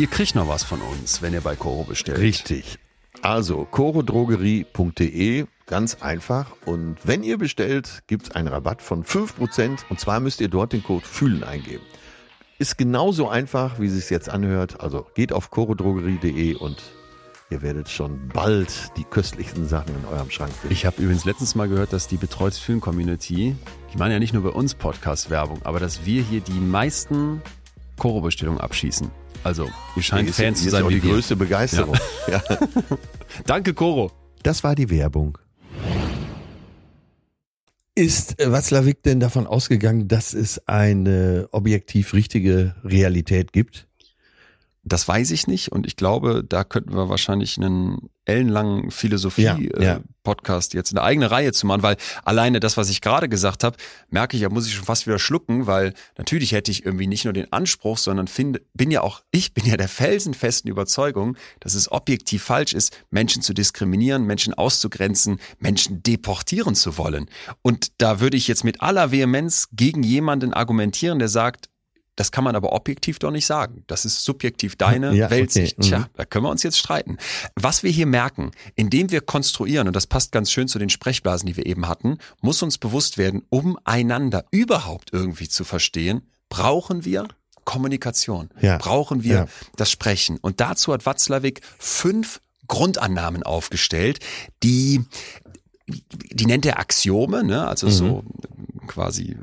ihr kriegt noch was von uns, wenn ihr bei Koro bestellt. Richtig. Also, chorodrogerie.de, ganz einfach. Und wenn ihr bestellt, gibt's einen Rabatt von 5%. Und zwar müsst ihr dort den Code FÜHLEN eingeben. Ist genauso einfach, wie es sich jetzt anhört. Also geht auf chorodrogerie.de und ihr werdet schon bald die köstlichsten Sachen in eurem Schrank finden. Ich habe übrigens letztens mal gehört, dass die Betreutes Fühlen Community, die machen ja nicht nur bei uns Podcast-Werbung, aber dass wir hier die meisten Koro-Bestellungen abschießen. Also, ihr scheint Hier ist- Fans zu hier ist sein auch wie die wir. größte Begeisterung. Ja. Danke, Koro. Das war die Werbung. Ist äh, Watzlawick denn davon ausgegangen, dass es eine objektiv richtige Realität gibt? Das weiß ich nicht und ich glaube, da könnten wir wahrscheinlich einen ellenlangen Ja, ja. Philosophie-Podcast jetzt eine eigene Reihe zu machen, weil alleine das, was ich gerade gesagt habe, merke ich, ja, muss ich schon fast wieder schlucken, weil natürlich hätte ich irgendwie nicht nur den Anspruch, sondern finde, bin ja auch, ich bin ja der felsenfesten Überzeugung, dass es objektiv falsch ist, Menschen zu diskriminieren, Menschen auszugrenzen, Menschen deportieren zu wollen. Und da würde ich jetzt mit aller Vehemenz gegen jemanden argumentieren, der sagt, das kann man aber objektiv doch nicht sagen. Das ist subjektiv deine Ja, okay. Weltsicht. Mhm. Tja, da können wir uns jetzt streiten. Was wir hier merken, indem wir konstruieren, und das passt ganz schön zu den Sprechblasen, die wir eben hatten, muss uns bewusst werden, um einander überhaupt irgendwie zu verstehen, brauchen wir Kommunikation. Ja. Brauchen wir Ja. das Sprechen. Und dazu hat Watzlawick fünf Grundannahmen aufgestellt, die die nennt er Axiome, ne? also so quasi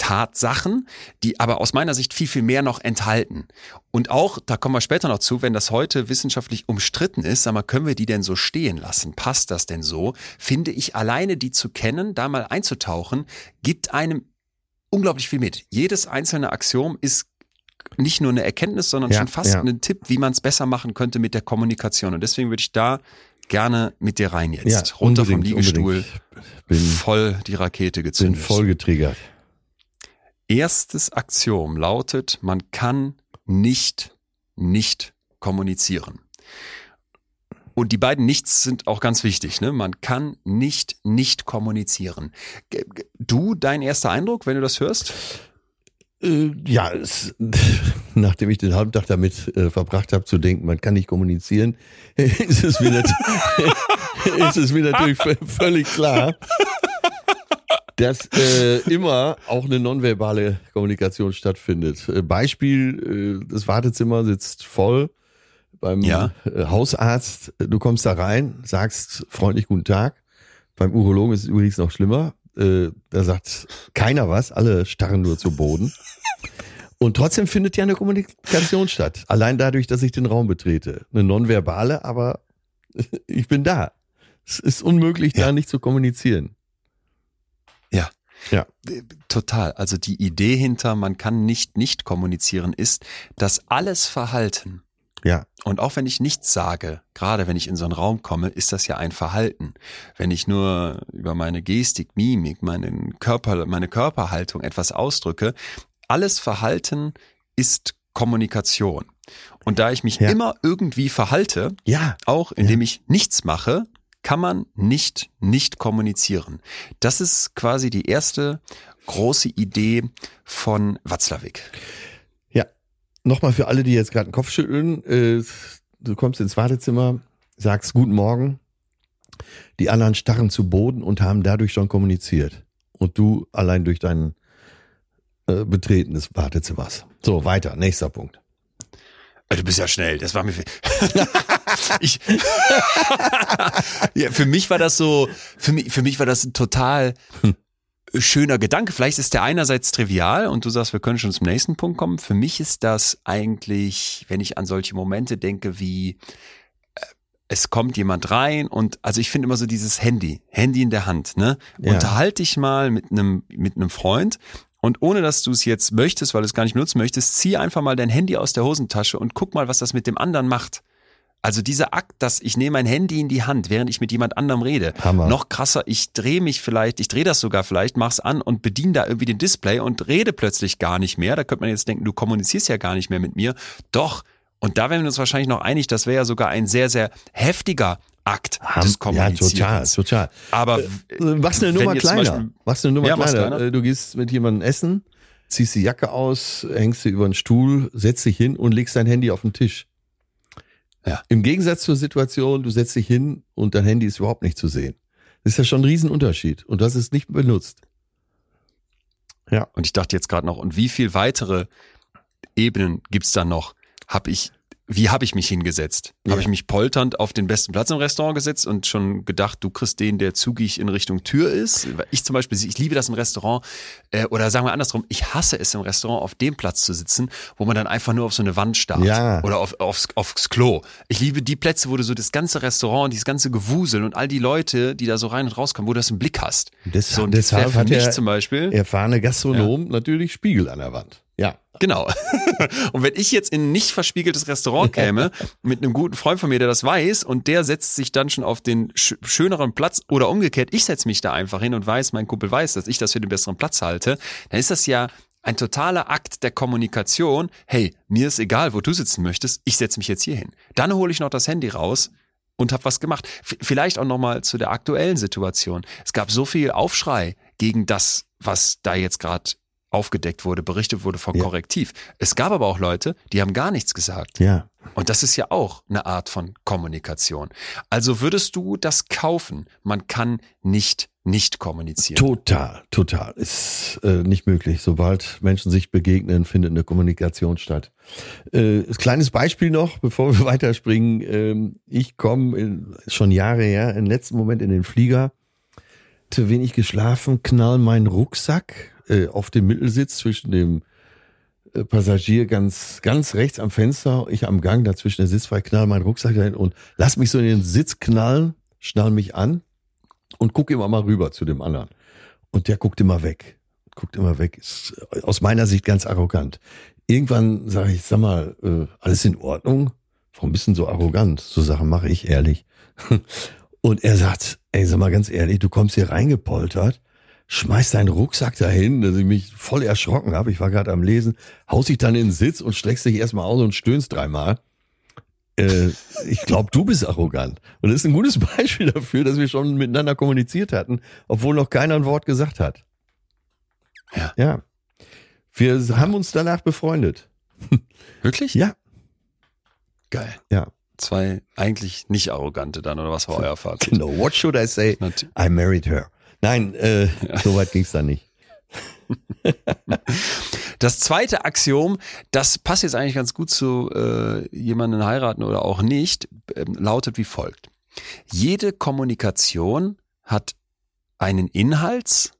Tatsachen, die aber aus meiner Sicht viel, viel mehr noch enthalten. Und auch, da kommen wir später noch zu, wenn das heute wissenschaftlich umstritten ist, sag mal, können wir die denn so stehen lassen? Passt das denn so? Finde ich alleine die zu kennen, da mal einzutauchen, gibt einem unglaublich viel mit. Jedes einzelne Axiom ist nicht nur eine Erkenntnis, sondern Ja, schon fast ja. ein Tipp, wie man es besser machen könnte mit der Kommunikation. Und deswegen würde ich da gerne mit dir rein jetzt. Runter vom Liegestuhl. Bin, voll die Rakete bin gezündet. voll getriggert. Erstes Axiom lautet, man kann nicht nicht kommunizieren. Und die beiden Nichts sind auch ganz wichtig. Ne? Man kann nicht nicht kommunizieren. Du, dein erster Eindruck, wenn du das hörst? Äh, ja, es, nachdem ich den halben Tag damit äh, verbracht habe, zu denken, man kann nicht kommunizieren, ist es mir, ist es mir natürlich völlig klar, dass äh, immer auch eine nonverbale Kommunikation stattfindet. Äh, Beispiel, äh, das Wartezimmer sitzt voll beim Ja. äh, Hausarzt. Du kommst da rein, sagst freundlich guten Tag. Beim Urologen ist es übrigens noch schlimmer. Da sagt keiner was, alle starren nur zu Boden. Und trotzdem findet ja eine Kommunikation statt. Allein dadurch, dass ich den Raum betrete. Eine nonverbale, aber ich bin da. Es ist unmöglich, Ja. da nicht zu kommunizieren. Total. Also die Idee hinter, man kann nicht nicht kommunizieren, ist, dass alles Verhalten Ja. Und auch wenn ich nichts sage, gerade wenn ich in so einen Raum komme, ist das ja ein Verhalten. Wenn ich nur über meine Gestik, Mimik, meinen Körper, meine Körperhaltung etwas ausdrücke, alles Verhalten ist Kommunikation. Und da ich mich Ja. immer irgendwie verhalte, Ja. auch indem ich nichts mache, kann man nicht nicht kommunizieren. Das ist quasi die erste große Idee von Watzlawick. Ja. Nochmal für alle, die jetzt gerade den Kopf schütteln. Äh, du kommst ins Wartezimmer, sagst Guten Morgen. Die anderen starren zu Boden und haben dadurch schon kommuniziert. Und du allein durch dein äh, Betreten des Wartezimmers. So, weiter. Nächster Punkt. Äh, Du bist ja schnell, das war mir. viel- ich, ja, für mich war das so, für mich, für mich war das ein total schöner Gedanke. Vielleicht ist der einerseits trivial und du sagst, wir können schon zum nächsten Punkt kommen. Für mich ist das eigentlich, wenn ich an solche Momente denke, wie äh, es kommt jemand rein und also ich finde immer so dieses Handy, Handy in der Hand, ne? Ja. Unterhalte dich mal mit einem mit einem Freund und ohne dass du es jetzt möchtest, weil du es gar nicht benutzen möchtest, zieh einfach mal dein Handy aus der Hosentasche und guck mal, was das mit dem anderen macht. Also dieser Akt, dass ich nehme mein Handy in die Hand, während ich mit jemand anderem rede. Hammer. Noch krasser, ich drehe mich vielleicht, ich drehe das sogar vielleicht, mach's an und bediene da irgendwie den Display und rede plötzlich gar nicht mehr. Da könnte man jetzt denken, du kommunizierst ja gar nicht mehr mit mir. Doch. Und da wären wir uns wahrscheinlich noch einig, das wäre ja sogar ein sehr, sehr heftiger Akt Ham- des ja, Kommunizierens. total, total. Aber Äh, Mach's eine Nummer kleiner. Beispiel- Mach's eine Nummer Ja, kleiner. kleiner. Äh, Du gehst mit jemandem essen, ziehst die Jacke aus, hängst sie über den Stuhl, setzt dich hin und legst dein Handy auf den Tisch. Ja. Im Gegensatz zur Situation, du setzt dich hin und dein Handy ist überhaupt nicht zu sehen. Das ist ja schon ein Riesenunterschied. Und das ist nicht benutzt. Und ich dachte jetzt gerade noch, und wie viel weitere Ebenen gibt's da noch? Hab ich, wie habe ich mich hingesetzt? Ja. Habe ich mich polternd auf den besten Platz im Restaurant gesetzt und schon gedacht, du kriegst den, der zugig in Richtung Tür ist? Weil Ich zum Beispiel, ich liebe das im Restaurant, äh, oder sagen wir andersrum, ich hasse es im Restaurant auf dem Platz zu sitzen, wo man dann einfach nur auf so eine Wand starrt Ja. oder auf, aufs, aufs Klo. Ich liebe die Plätze, wo du so das ganze Restaurant, dieses ganze Gewusel und all die Leute, die da so rein und rauskommen, wo du das im Blick hast. Des- so, und das deshalb für hat mich der zum Beispiel. erfahrene Gastronom natürlich Spiegel an der Wand. Ja. Genau. Und wenn ich jetzt in ein nicht verspiegeltes Restaurant käme, mit einem guten Freund von mir, der das weiß, und der setzt sich dann schon auf den sch schöneren Platz oder umgekehrt, ich setze mich da einfach hin und weiß, mein Kumpel weiß, dass ich das für den besseren Platz halte, dann ist das ja ein totaler Akt der Kommunikation. Hey, mir ist egal, wo du sitzen möchtest, ich setze mich jetzt hier hin. Dann hole ich noch das Handy raus und habe was gemacht. V vielleicht auch nochmal zu der aktuellen Situation. Es gab so viel Aufschrei gegen das, was da jetzt gerade aufgedeckt wurde, berichtet wurde von Ja. Korrektiv. Es gab aber auch Leute, die haben gar nichts gesagt. Ja. Und das ist ja auch eine Art von Kommunikation. Also würdest du das kaufen? Man kann nicht nicht kommunizieren. Total, total. Ist äh, nicht möglich. Sobald Menschen sich begegnen, findet eine Kommunikation statt. Äh, ein kleines Beispiel noch, bevor wir weiterspringen. Ähm, ich komme schon Jahre her, im letzten Moment in den Flieger, zu wenig geschlafen, knall meinen Rucksack äh, auf den Mittelsitz zwischen dem äh, Passagier ganz, ganz rechts am Fenster, ich am Gang, dazwischen der Sitzfrei, knall meinen Rucksack dahin und lass mich so in den Sitz knallen, schnall mich an und guck immer mal rüber zu dem anderen. Und der guckt immer weg. Guckt immer weg. Ist äh, aus meiner Sicht ganz arrogant. Irgendwann sage ich, sag mal, äh, alles in Ordnung? Warum bist du so arrogant? So Sachen mache ich ehrlich. Und er sagt, ey, sag mal ganz ehrlich, du kommst hier reingepoltert, schmeißt deinen Rucksack dahin, dass ich mich voll erschrocken habe. Ich war gerade am Lesen, haust dich dann in den Sitz und streckst dich erstmal aus und stöhnst dreimal. Äh, ich glaube, du bist arrogant. Und das ist ein gutes Beispiel dafür, dass wir schon miteinander kommuniziert hatten, obwohl noch keiner ein Wort gesagt hat. Ja. Ja. Wir haben uns danach befreundet. Wirklich? Ja. Geil. Ja. Zwei eigentlich nicht arrogante dann, oder was war euer Fazit? Genau. What should I say? I married her. Nein, äh, so weit ging's da nicht. Das zweite Axiom, das passt jetzt eigentlich ganz gut zu äh, jemanden heiraten oder auch nicht, ähm, lautet wie folgt. Jede Kommunikation hat einen Inhalts-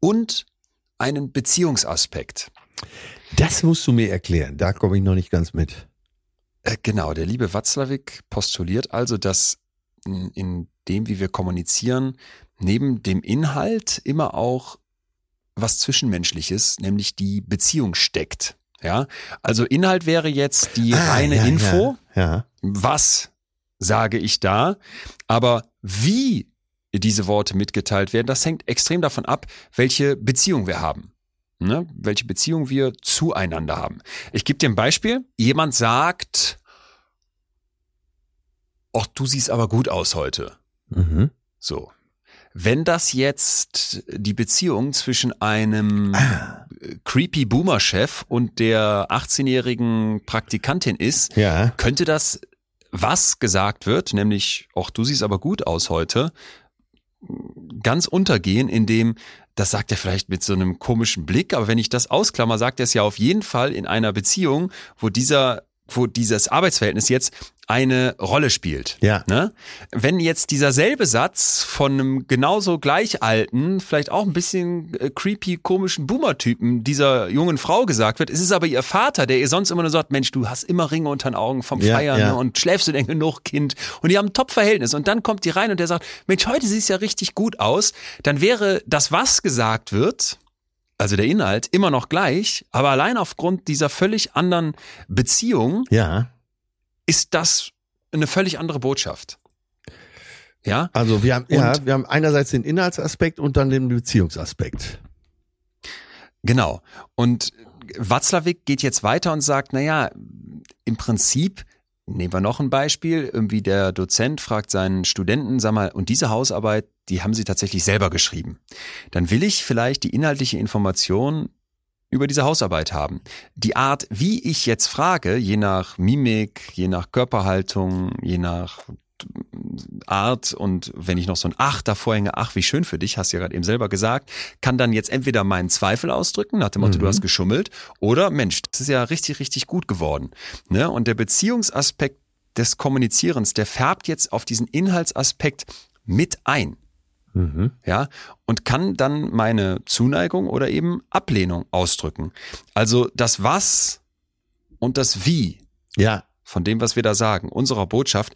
und einen Beziehungsaspekt. Das musst du mir erklären. Da komme ich noch nicht ganz mit. Äh, genau, der liebe Watzlawick postuliert also, dass in, in dem, wie wir kommunizieren, neben dem Inhalt immer auch was Zwischenmenschliches, nämlich die Beziehung steckt. Ja, also Inhalt wäre jetzt die Ah, reine ja, Info. Ja, ja. Was sage ich da? Aber wie diese Worte mitgeteilt werden, das hängt extrem davon ab, welche Beziehung wir haben. Ne? Welche Beziehung wir zueinander haben. Ich gebe dir ein Beispiel. Jemand sagt, ach, du siehst aber gut aus heute. Mhm. So. Wenn das jetzt die Beziehung zwischen einem Ah. creepy Boomer-Chef und der 18-jährigen Praktikantin ist, Ja. könnte das, was gesagt wird, nämlich, auch du siehst aber gut aus heute, ganz untergehen, indem, das sagt er vielleicht mit so einem komischen Blick, aber wenn ich das ausklammer, sagt er es ja auf jeden Fall in einer Beziehung, wo dieser, wo dieses Arbeitsverhältnis jetzt eine Rolle spielt. Ja. Ne? Wenn jetzt dieser selbe Satz von einem genauso gleich alten, vielleicht auch ein bisschen äh, creepy, komischen Boomer-Typen dieser jungen Frau gesagt wird, ist es aber ihr Vater, der ihr sonst immer nur sagt, Mensch, du hast immer Ringe unter den Augen vom Ja, Feiern ja. Ne? und schläfst du denn genug, Kind? Und die haben ein Top-Verhältnis. Und dann kommt die rein und der sagt, Mensch, heute siehst du ja richtig gut aus. Dann wäre das, was gesagt wird, also der Inhalt, immer noch gleich, aber allein aufgrund dieser völlig anderen Beziehung Ja. ist das eine völlig andere Botschaft. Ja, Also wir haben, ja, wir haben einerseits den Inhaltsaspekt und dann den Beziehungsaspekt. genau. Und Watzlawick geht jetzt weiter und sagt, na ja, im Prinzip nehmen wir noch ein Beispiel. Irgendwie der Dozent fragt seinen Studenten, sag mal, und diese Hausarbeit, die haben sie tatsächlich selber geschrieben. Dann will ich vielleicht die inhaltliche Information über diese Hausarbeit haben. Die Art, wie ich jetzt frage, je nach Mimik, je nach Körperhaltung, je nach Art und wenn ich noch so ein Ach davor hänge, ach, wie schön für dich, hast du ja gerade eben selber gesagt, kann dann jetzt entweder meinen Zweifel ausdrücken, nach dem Motto, Mhm. du hast geschummelt, oder Mensch, das ist ja richtig, richtig gut geworden. Ne? Und der Beziehungsaspekt des Kommunizierens, der färbt jetzt auf diesen Inhaltsaspekt mit ein Mhm. ja, und kann dann meine Zuneigung oder eben Ablehnung ausdrücken. Also das Was und das Wie Ja. von dem, was wir da sagen, unserer Botschaft,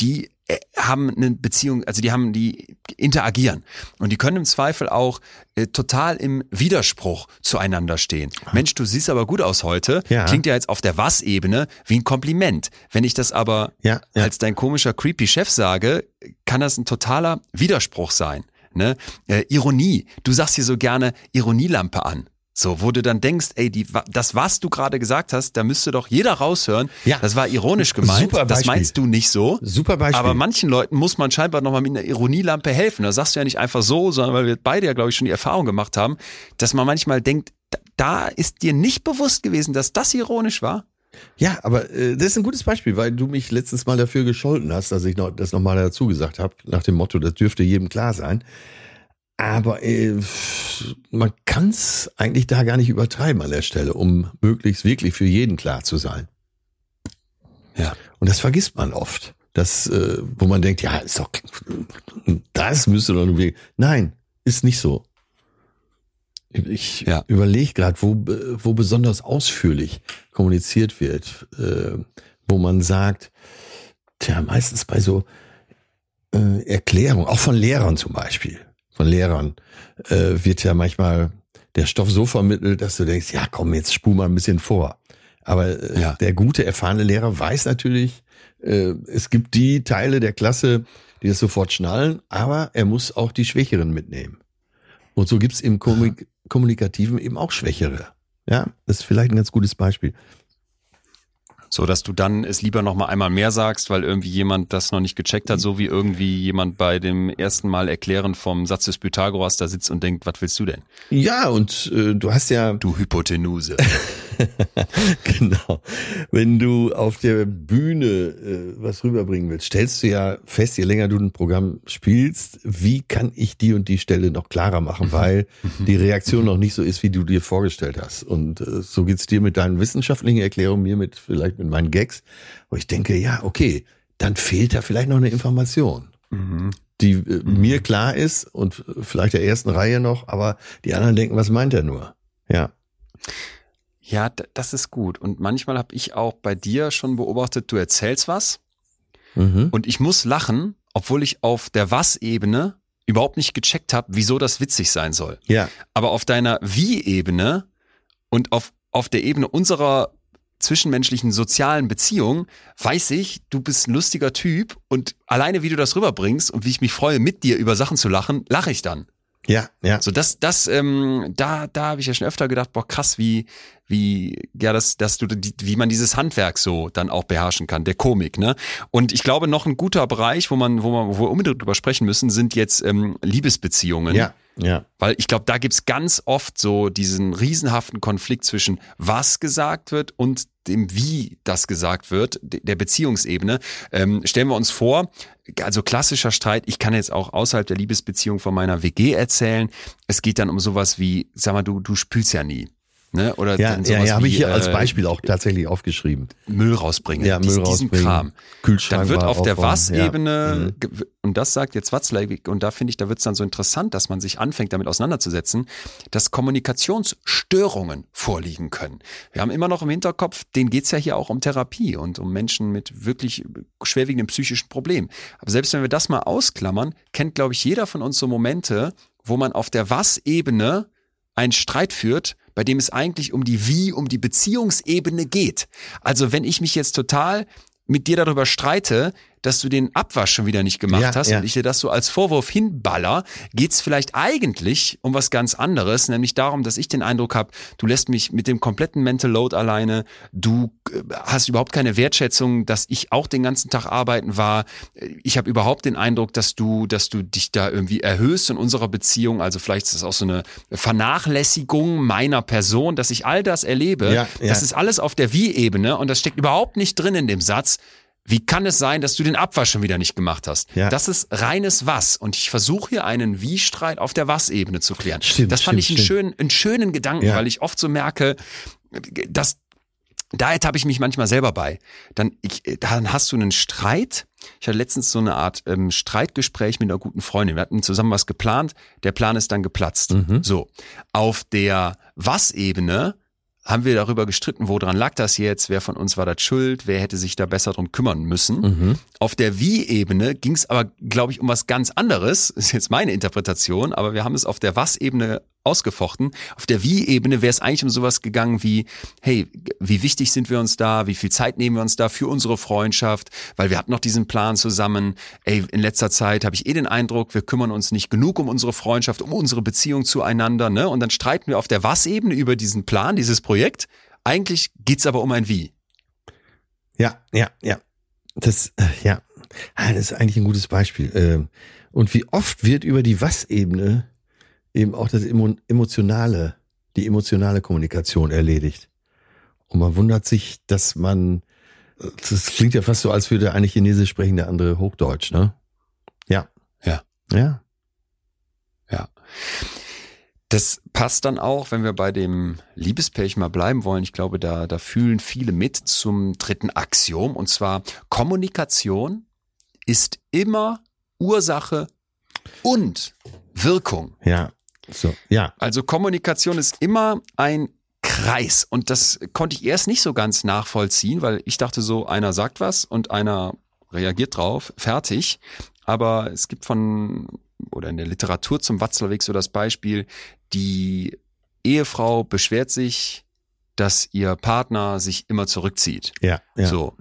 die haben eine Beziehung, also die haben, die interagieren und die können im Zweifel auch äh, total im Widerspruch zueinander stehen. Mensch, du siehst aber gut aus heute, Ja. klingt ja jetzt auf der Was-Ebene wie ein Kompliment. Wenn ich das aber Ja. ja. als dein komischer creepy Chef sage, kann das ein totaler Widerspruch sein. Ne? Äh, Ironie. Du sagst hier so gerne Ironielampe an. So, wo du dann denkst, ey, die, das, was du gerade gesagt hast, da müsste doch jeder raushören. Ja. Das war ironisch gemeint. Super das meinst du nicht so. Super Beispiel. Aber manchen Leuten muss man scheinbar nochmal mit einer Ironielampe helfen. Da sagst du ja nicht einfach so, sondern weil wir beide ja, glaube ich, schon die Erfahrung gemacht haben, dass man manchmal denkt, da- ist dir nicht bewusst gewesen, dass das ironisch war. Ja, aber äh, das ist ein gutes Beispiel, weil du mich letztes Mal dafür gescholten hast, dass ich noch, das nochmal dazu gesagt habe, nach dem Motto, das dürfte jedem klar sein. Aber äh, man kann es eigentlich da gar nicht übertreiben an der Stelle, um möglichst wirklich für jeden klar zu sein. Ja. Und das vergisst man oft. Das, äh, wo man denkt, ja, ist doch, das müsste doch irgendwie. Nein, ist nicht so. Ich Ja. überlege gerade, wo, wo besonders ausführlich kommuniziert wird, äh, wo man sagt, tja, meistens bei so äh, Erklärungen, auch von Lehrern zum Beispiel, von Lehrern, äh, wird ja manchmal der Stoff so vermittelt, dass du denkst, ja komm, jetzt spul mal ein bisschen vor. Aber äh, Ja. der gute, erfahrene Lehrer weiß natürlich, äh, es gibt die Teile der Klasse, die das sofort schnallen, aber er muss auch die Schwächeren mitnehmen. Und so gibt's im Kommunik Kommunikativen eben auch Schwächere. Ja, das ist vielleicht ein ganz gutes Beispiel. So, dass du dann es lieber noch mal einmal mehr sagst, weil irgendwie jemand das noch nicht gecheckt hat, so wie irgendwie jemand bei dem ersten Mal erklären vom Satz des Pythagoras da sitzt und denkt, was willst du denn? Ja, und äh, du hast ja Du Hypotenuse. genau. Wenn du auf der Bühne äh, was rüberbringen willst, stellst du ja fest, je länger du ein Programm spielst, wie kann ich die und die Stelle noch klarer machen, weil die Reaktion noch nicht so ist, wie du dir vorgestellt hast. Und äh, so geht's dir mit deinen wissenschaftlichen Erklärungen, mir mit vielleicht mit meinen Gags, wo ich denke, ja, okay, dann fehlt da vielleicht noch eine Information Mhm. die äh, mir klar ist und vielleicht der ersten Reihe noch, aber die anderen denken, was meint er nur? Ja. Ja, das ist gut. Und manchmal habe ich auch bei dir schon beobachtet, du erzählst was Mhm. und ich muss lachen, obwohl ich auf der Was-Ebene überhaupt nicht gecheckt habe, wieso das witzig sein soll. Ja. Aber auf deiner Wie-Ebene und auf auf der Ebene unserer zwischenmenschlichen sozialen Beziehung weiß ich, du bist ein lustiger Typ und alleine wie du das rüberbringst und wie ich mich freue, mit dir über Sachen zu lachen, lache ich dann. Ja, ja. So das, das, ähm, da, da habe ich ja schon öfter gedacht, boah krass, wie, wie, ja, dass, dass du, die, wie man dieses Handwerk so dann auch beherrschen kann, der Komik, ne? Und ich glaube, noch ein guter Bereich, wo man, wo man, wo wir unbedingt drüber sprechen müssen, sind jetzt ähm, Liebesbeziehungen. Ja, ja. Weil ich glaube, da gibt's ganz oft so diesen riesenhaften Konflikt zwischen was gesagt wird und dem, wie das gesagt wird, der Beziehungsebene. Ähm, stellen wir uns vor, also klassischer Streit, ich kann jetzt auch außerhalb der Liebesbeziehung von meiner WG erzählen. Es geht dann um sowas wie, sag mal, du, du spülst ja nie. Ne? Oder Ja, dann ja, sowas ja habe wie, ich hier als äh, Beispiel auch tatsächlich aufgeschrieben. Müll rausbringen. Ja, Müll diesen, diesen rausbringen, Kram. Kühlschrank Dann wird auf der Was-Ebene, ja. Mhm. und das sagt jetzt Watzlawick, und da finde ich, da wird es dann so interessant, dass man sich anfängt, damit auseinanderzusetzen, dass Kommunikationsstörungen vorliegen können. Wir haben immer noch im Hinterkopf, denen geht's ja hier auch um Therapie und um Menschen mit wirklich schwerwiegenden psychischen Problemen. Aber selbst wenn wir das mal ausklammern, kennt, glaube ich, jeder von uns so Momente, wo man auf der Was-Ebene einen Streit führt, bei dem es eigentlich um die Wie, um die Beziehungsebene geht. Also wenn ich mich jetzt total mit dir darüber streite, dass du den Abwasch schon wieder nicht gemacht Ja, hast ja. und ich dir das so als Vorwurf hinballer, geht's vielleicht eigentlich um was ganz anderes, nämlich darum, dass ich den Eindruck habe, du lässt mich mit dem kompletten Mental Load alleine, du äh, hast überhaupt keine Wertschätzung, dass ich auch den ganzen Tag arbeiten war. Ich habe überhaupt den Eindruck, dass du, dass du dich da irgendwie erhöhst in unserer Beziehung. Also vielleicht ist das auch so eine Vernachlässigung meiner Person, dass ich all das erlebe. Ja, ja. Das ist alles auf der Wie-Ebene und das steckt überhaupt nicht drin in dem Satz. Wie kann es sein, dass du den Abwasch schon wieder nicht gemacht hast? Ja. Das ist reines Was. Und ich versuche hier einen Wie-Streit auf der Was-Ebene zu klären. Stimmt, das fand stimmt, ich einen schönen, einen schönen Gedanken, Ja. weil ich oft so merke, dass da ertappe ich mich manchmal selber bei. Dann, ich, dann hast du einen Streit. Ich hatte letztens so eine Art ähm, Streitgespräch mit einer guten Freundin. Wir hatten zusammen was geplant. Der Plan ist dann geplatzt. Mhm. So. Auf der Was-Ebene haben wir darüber gestritten, woran lag das jetzt, wer von uns war das schuld, wer hätte sich da besser drum kümmern müssen. Mhm. Auf der Wie-Ebene ging es aber, glaube ich, um was ganz anderes. Ist jetzt meine Interpretation, aber wir haben es auf der Was-Ebene ausgefochten. Auf der Wie-Ebene wäre es eigentlich um sowas gegangen wie, hey, wie wichtig sind wir uns da? Wie viel Zeit nehmen wir uns da für unsere Freundschaft? Weil wir hatten noch diesen Plan zusammen. Ey, in letzter Zeit habe ich eh den Eindruck, wir kümmern uns nicht genug um unsere Freundschaft, um unsere Beziehung zueinander. Ne? Und dann streiten wir auf der Was-Ebene über diesen Plan, dieses Projekt. Eigentlich geht's aber um ein Wie. Ja, ja, ja. Das, äh, ja, Ah, das ist eigentlich ein gutes Beispiel. Ähm, Und wie oft wird über die Was-Ebene eben auch das Emo emotionale, die emotionale Kommunikation erledigt. Und man wundert sich, dass man, das klingt ja fast so, als würde eine Chinesisch sprechen, der andere Hochdeutsch, ne? Ja. Ja. Ja. Ja. Das passt dann auch, wenn wir bei dem Liebespärchen mal bleiben wollen. Ich glaube, da, da fühlen viele mit zum dritten Axiom. Und zwar Kommunikation ist immer Ursache und Wirkung. Ja. So. Ja. Also Kommunikation ist immer ein Kreis. Und das konnte ich erst nicht so ganz nachvollziehen, weil ich dachte so, einer sagt was und einer reagiert drauf, fertig. Aber es gibt von, oder in der Literatur zum Watzlawick so das Beispiel, die Ehefrau beschwert sich, dass ihr Partner sich immer zurückzieht. Ja. ja. So.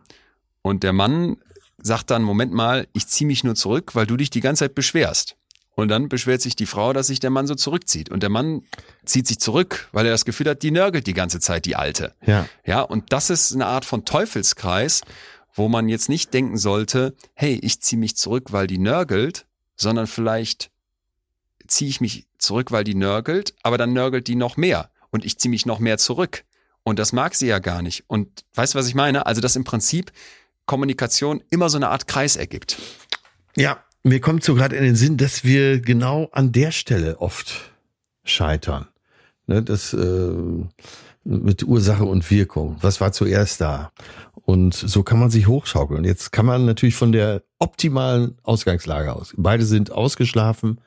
Und der Mann sagt dann, Moment mal, ich ziehe mich nur zurück, weil du dich die ganze Zeit beschwerst. Und dann beschwert sich die Frau, dass sich der Mann so zurückzieht. Und der Mann zieht sich zurück, weil er das Gefühl hat, die nörgelt die ganze Zeit, die Alte. Ja. Ja, und das ist eine Art von Teufelskreis, wo man jetzt nicht denken sollte, hey, ich ziehe mich zurück, weil die nörgelt, sondern vielleicht ziehe ich mich zurück, weil die nörgelt, aber dann nörgelt die noch mehr und ich ziehe mich noch mehr zurück. Und das mag sie ja gar nicht. Und weißt du, was ich meine? Also, dass im Prinzip Kommunikation immer so eine Art Kreis ergibt. Ja, mir kommt so gerade in den Sinn, dass wir genau an der Stelle oft scheitern. Ne, das äh, mit Ursache und Wirkung. Was war zuerst da? Und so kann man sich hochschaukeln. Jetzt kann man natürlich von der optimalen Ausgangslage aus. Beide sind ausgeschlafen,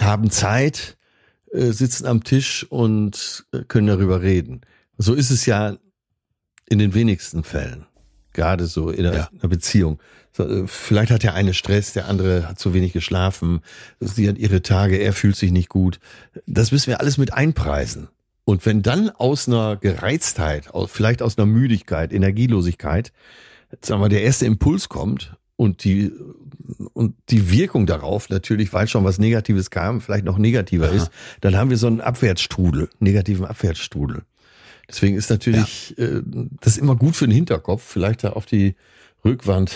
haben Zeit, äh, sitzen am Tisch und äh, können darüber reden. So ist es ja in den wenigsten Fällen. Gerade so in einer, Ja. Beziehung. So, äh, vielleicht hat der eine Stress, der andere hat zu wenig geschlafen, sie hat ihre Tage, er fühlt sich nicht gut. Das müssen wir alles mit einpreisen. Und wenn dann aus einer Gereiztheit, vielleicht aus einer Müdigkeit, Energielosigkeit, sagen wir, der erste Impuls kommt und die, und die Wirkung darauf natürlich, weil schon was Negatives kam, vielleicht noch negativer Aha. ist, dann haben wir so einen Abwärtsstrudel, negativen Abwärtsstrudel. Deswegen ist natürlich ja. äh, das immer gut für den Hinterkopf, vielleicht da auf die Rückwand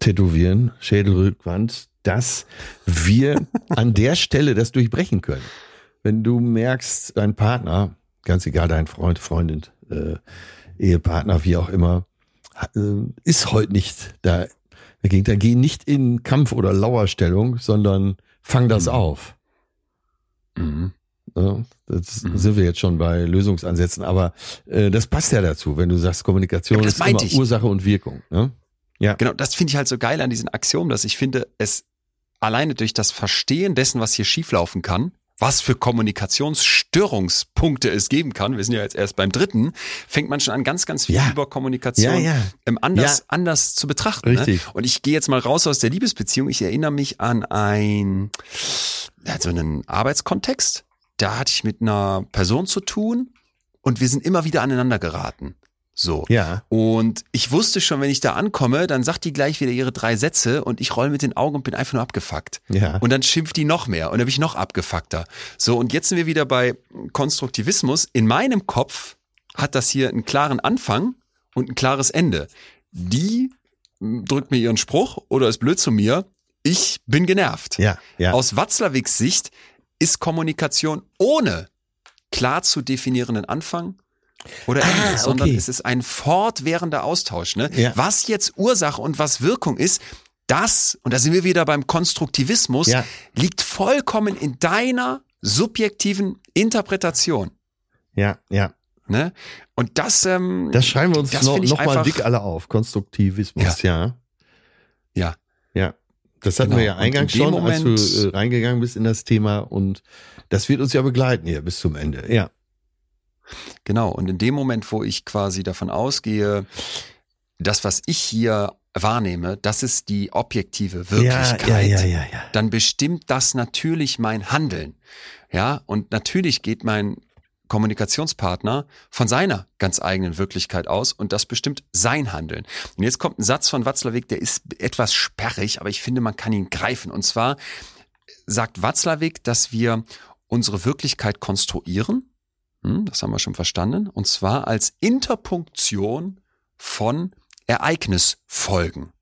tätowieren, Schädelrückwand, dass wir an der Stelle das durchbrechen können. Wenn du merkst, dein Partner, ganz egal, dein Freund, Freundin, äh, Ehepartner, wie auch immer, äh, ist heute nicht da. Dagegen, da geh nicht in Kampf- oder Lauerstellung, sondern fang das mhm. auf. Mhm. Ja, das mhm. sind wir jetzt schon bei Lösungsansätzen, aber äh, das passt ja dazu, wenn du sagst, Kommunikation ist immer ich. Ursache und Wirkung. Ne? Ja. Genau, das finde ich halt so geil an diesen Axiomen, dass ich finde, es alleine durch das Verstehen dessen, was hier schieflaufen kann, was für Kommunikationsstörungspunkte es geben kann, wir sind ja jetzt erst beim dritten, fängt man schon an, ganz, ganz viel ja. über Kommunikation ja, ja. Ähm, anders, anders zu betrachten. Ne? Richtig. Ne? Und ich gehe jetzt mal raus aus der Liebesbeziehung. Ich erinnere mich an ein, so einen Arbeitskontext. Da hatte ich mit einer Person zu tun und wir sind immer wieder aneinander geraten. So. Ja. Und ich wusste schon, wenn ich da ankomme, dann sagt die gleich wieder ihre drei Sätze und ich roll mit den Augen und bin einfach nur abgefuckt. Ja. Und dann schimpft die noch mehr und dann bin ich noch abgefuckter. So, und jetzt sind wir wieder bei Konstruktivismus. In meinem Kopf hat das hier einen klaren Anfang und ein klares Ende. Die drückt mir ihren Spruch oder ist blöd zu mir. Ich bin genervt. Ja, ja. Aus Watzlawicks Sicht ist Kommunikation ohne klar zu definierenden Anfang oder ah, ähnliches, sondern okay. es ist ein fortwährender Austausch. Ne? Ja. Was jetzt Ursache und was Wirkung ist, das, und da sind wir wieder beim Konstruktivismus, ja. liegt vollkommen in deiner subjektiven Interpretation. Ja, ja. Ne? Und das, ähm, das schreiben wir uns noch, noch mal dick alle auf. Konstruktivismus, ja. Ja. Ja. Das hatten genau. wir ja eingangs schon, Moment, als du äh, reingegangen bist in das Thema und das wird uns ja begleiten hier bis zum Ende. Ja. Genau, und in dem Moment, wo ich quasi davon ausgehe, das, was ich hier wahrnehme, das ist die objektive Wirklichkeit, ja, ja, ja, dann bestimmt das natürlich mein Handeln. Ja, und natürlich geht mein Kommunikationspartner von seiner ganz eigenen Wirklichkeit aus und das bestimmt sein Handeln. Und jetzt kommt ein Satz von Watzlawick, der ist etwas sperrig, aber ich finde, man kann ihn greifen. Und zwar sagt Watzlawick, dass wir unsere Wirklichkeit konstruieren hm, das haben wir schon verstanden. Und zwar als Interpunktion von Ereignisfolgen.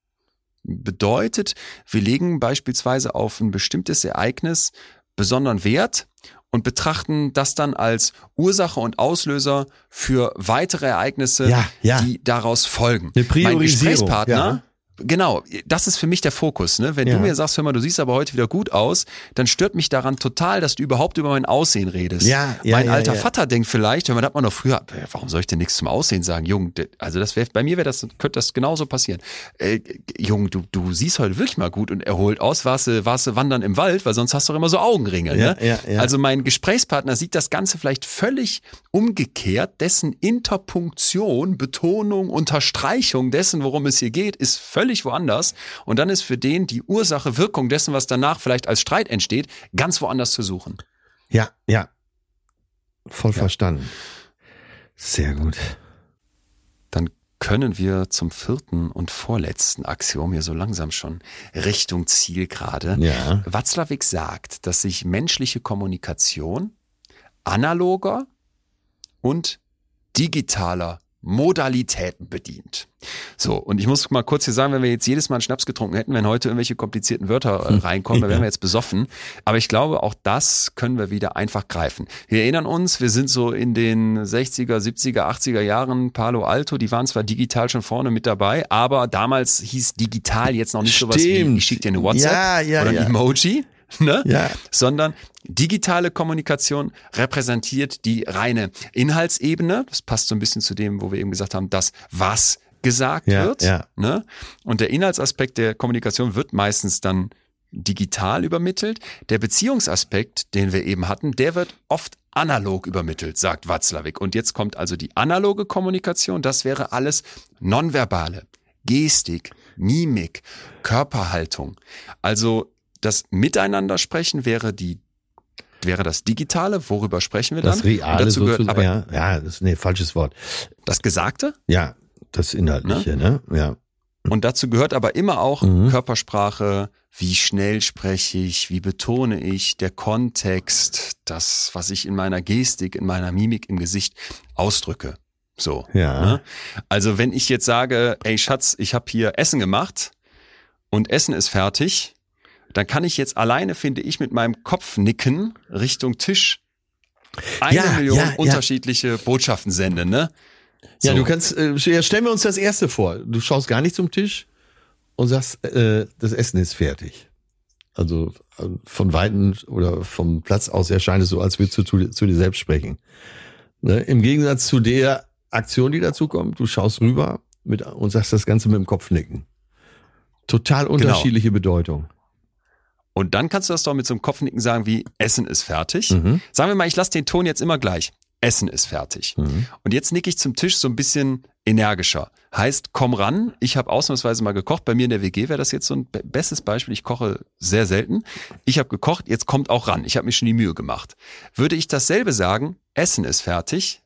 Bedeutet, wir legen beispielsweise auf ein bestimmtes Ereignis besonderen Wert und betrachten das dann als Ursache und Auslöser für weitere Ereignisse, ja, ja. die daraus folgen. Eine Priorisierung, mein Gesprächspartner, ja genau, das ist für mich der Fokus. Ne? Wenn ja. du mir sagst, hör mal, du siehst aber heute wieder gut aus, dann stört mich daran total, dass du überhaupt über mein Aussehen redest. Ja, ja, mein ja, alter ja. Vater denkt vielleicht, wenn man hat man noch früher, warum soll ich denn nichts zum Aussehen sagen? Jung, also das wäre bei mir wäre das könnte das genauso passieren. Äh, Jung, du du siehst heute wirklich mal gut und erholt aus. Warst du warst du wandern im Wald, weil sonst hast du doch immer so Augenringe. Ne? Ja, ja, Also mein Gesprächspartner sieht das Ganze vielleicht völlig umgekehrt. Dessen Interpunktion, Betonung, Unterstreichung dessen, worum es hier geht, ist völlig woanders. Und dann ist für den die Ursache, Wirkung dessen, was danach vielleicht als Streit entsteht, ganz woanders zu suchen. Ja, ja. Voll ja. verstanden. Sehr gut. Dann können wir zum vierten und vorletzten Axiom hier so langsam schon Richtung Ziel gerade. Ja. Watzlawick sagt, dass sich menschliche Kommunikation analoger und digitaler Modalitäten bedient. So, und ich muss mal kurz hier sagen, wenn wir jetzt jedes Mal einen Schnaps getrunken hätten, wenn heute irgendwelche komplizierten Wörter äh, reinkommen, dann wären wir jetzt besoffen. Aber ich glaube, auch das können wir wieder einfach greifen. Wir erinnern uns, wir sind so in den 60er, 70er, 80er Jahren Palo Alto, die waren zwar digital schon vorne mit dabei, aber damals hieß digital jetzt noch nicht Stimmt. sowas wie, ich schicke dir eine WhatsApp ja, ja, oder ein ja. Emoji. Ne? Ja. Sondern digitale Kommunikation repräsentiert die reine Inhaltsebene. Das passt so ein bisschen zu dem, wo wir eben gesagt haben, das was gesagt ja, wird. Ja. Ne? Und der Inhaltsaspekt der Kommunikation wird meistens dann digital übermittelt. Der Beziehungsaspekt, den wir eben hatten, der wird oft analog übermittelt, sagt Watzlawick. Und jetzt kommt also die analoge Kommunikation. Das wäre alles nonverbale, Gestik, Mimik, Körperhaltung. Also das Miteinander sprechen wäre die wäre das Digitale. Worüber sprechen wir dann? Das Reale dazu gehört aber ja, ja, das ist nee, falsches Wort. das Gesagte. Ja, das Inhaltliche, ne? Ja. Und dazu gehört aber immer auch Mhm. Körpersprache, wie schnell spreche ich, wie betone ich, der Kontext, das, was ich in meiner Gestik, in meiner Mimik, im Gesicht ausdrücke. So. Ja. Ne? Also wenn ich jetzt sage, ey Schatz, ich habe hier Essen gemacht und Essen ist fertig, dann kann ich jetzt alleine, finde ich, mit meinem Kopf nicken Richtung Tisch eine Ja, Million ja, ja. unterschiedliche Botschaften senden, ne? Ja, So. du kannst, äh, ja, stellen wir uns das erste vor. Du schaust gar nicht zum Tisch und sagst, äh, das Essen ist fertig. Also äh, von Weitem oder vom Platz aus erscheint es so, als würdest du zu, zu dir selbst sprechen. Ne? Im Gegensatz zu der Aktion, die dazu kommt, du schaust rüber mit, und sagst das Ganze mit dem Kopf nicken. Total Genau. unterschiedliche Bedeutung. Und dann kannst du das doch mit so einem Kopfnicken sagen wie Essen ist fertig. Mhm. Sagen wir mal, ich lasse den Ton jetzt immer gleich. Essen ist fertig. Mhm. Und jetzt nicke ich zum Tisch so ein bisschen energischer. Heißt, komm ran. Ich habe ausnahmsweise mal gekocht. Bei mir in der WG wäre das jetzt so ein be- bestes Beispiel. Ich koche sehr selten. Ich habe gekocht, jetzt kommt auch ran. Ich habe mir schon die Mühe gemacht. Würde ich dasselbe sagen, Essen ist fertig,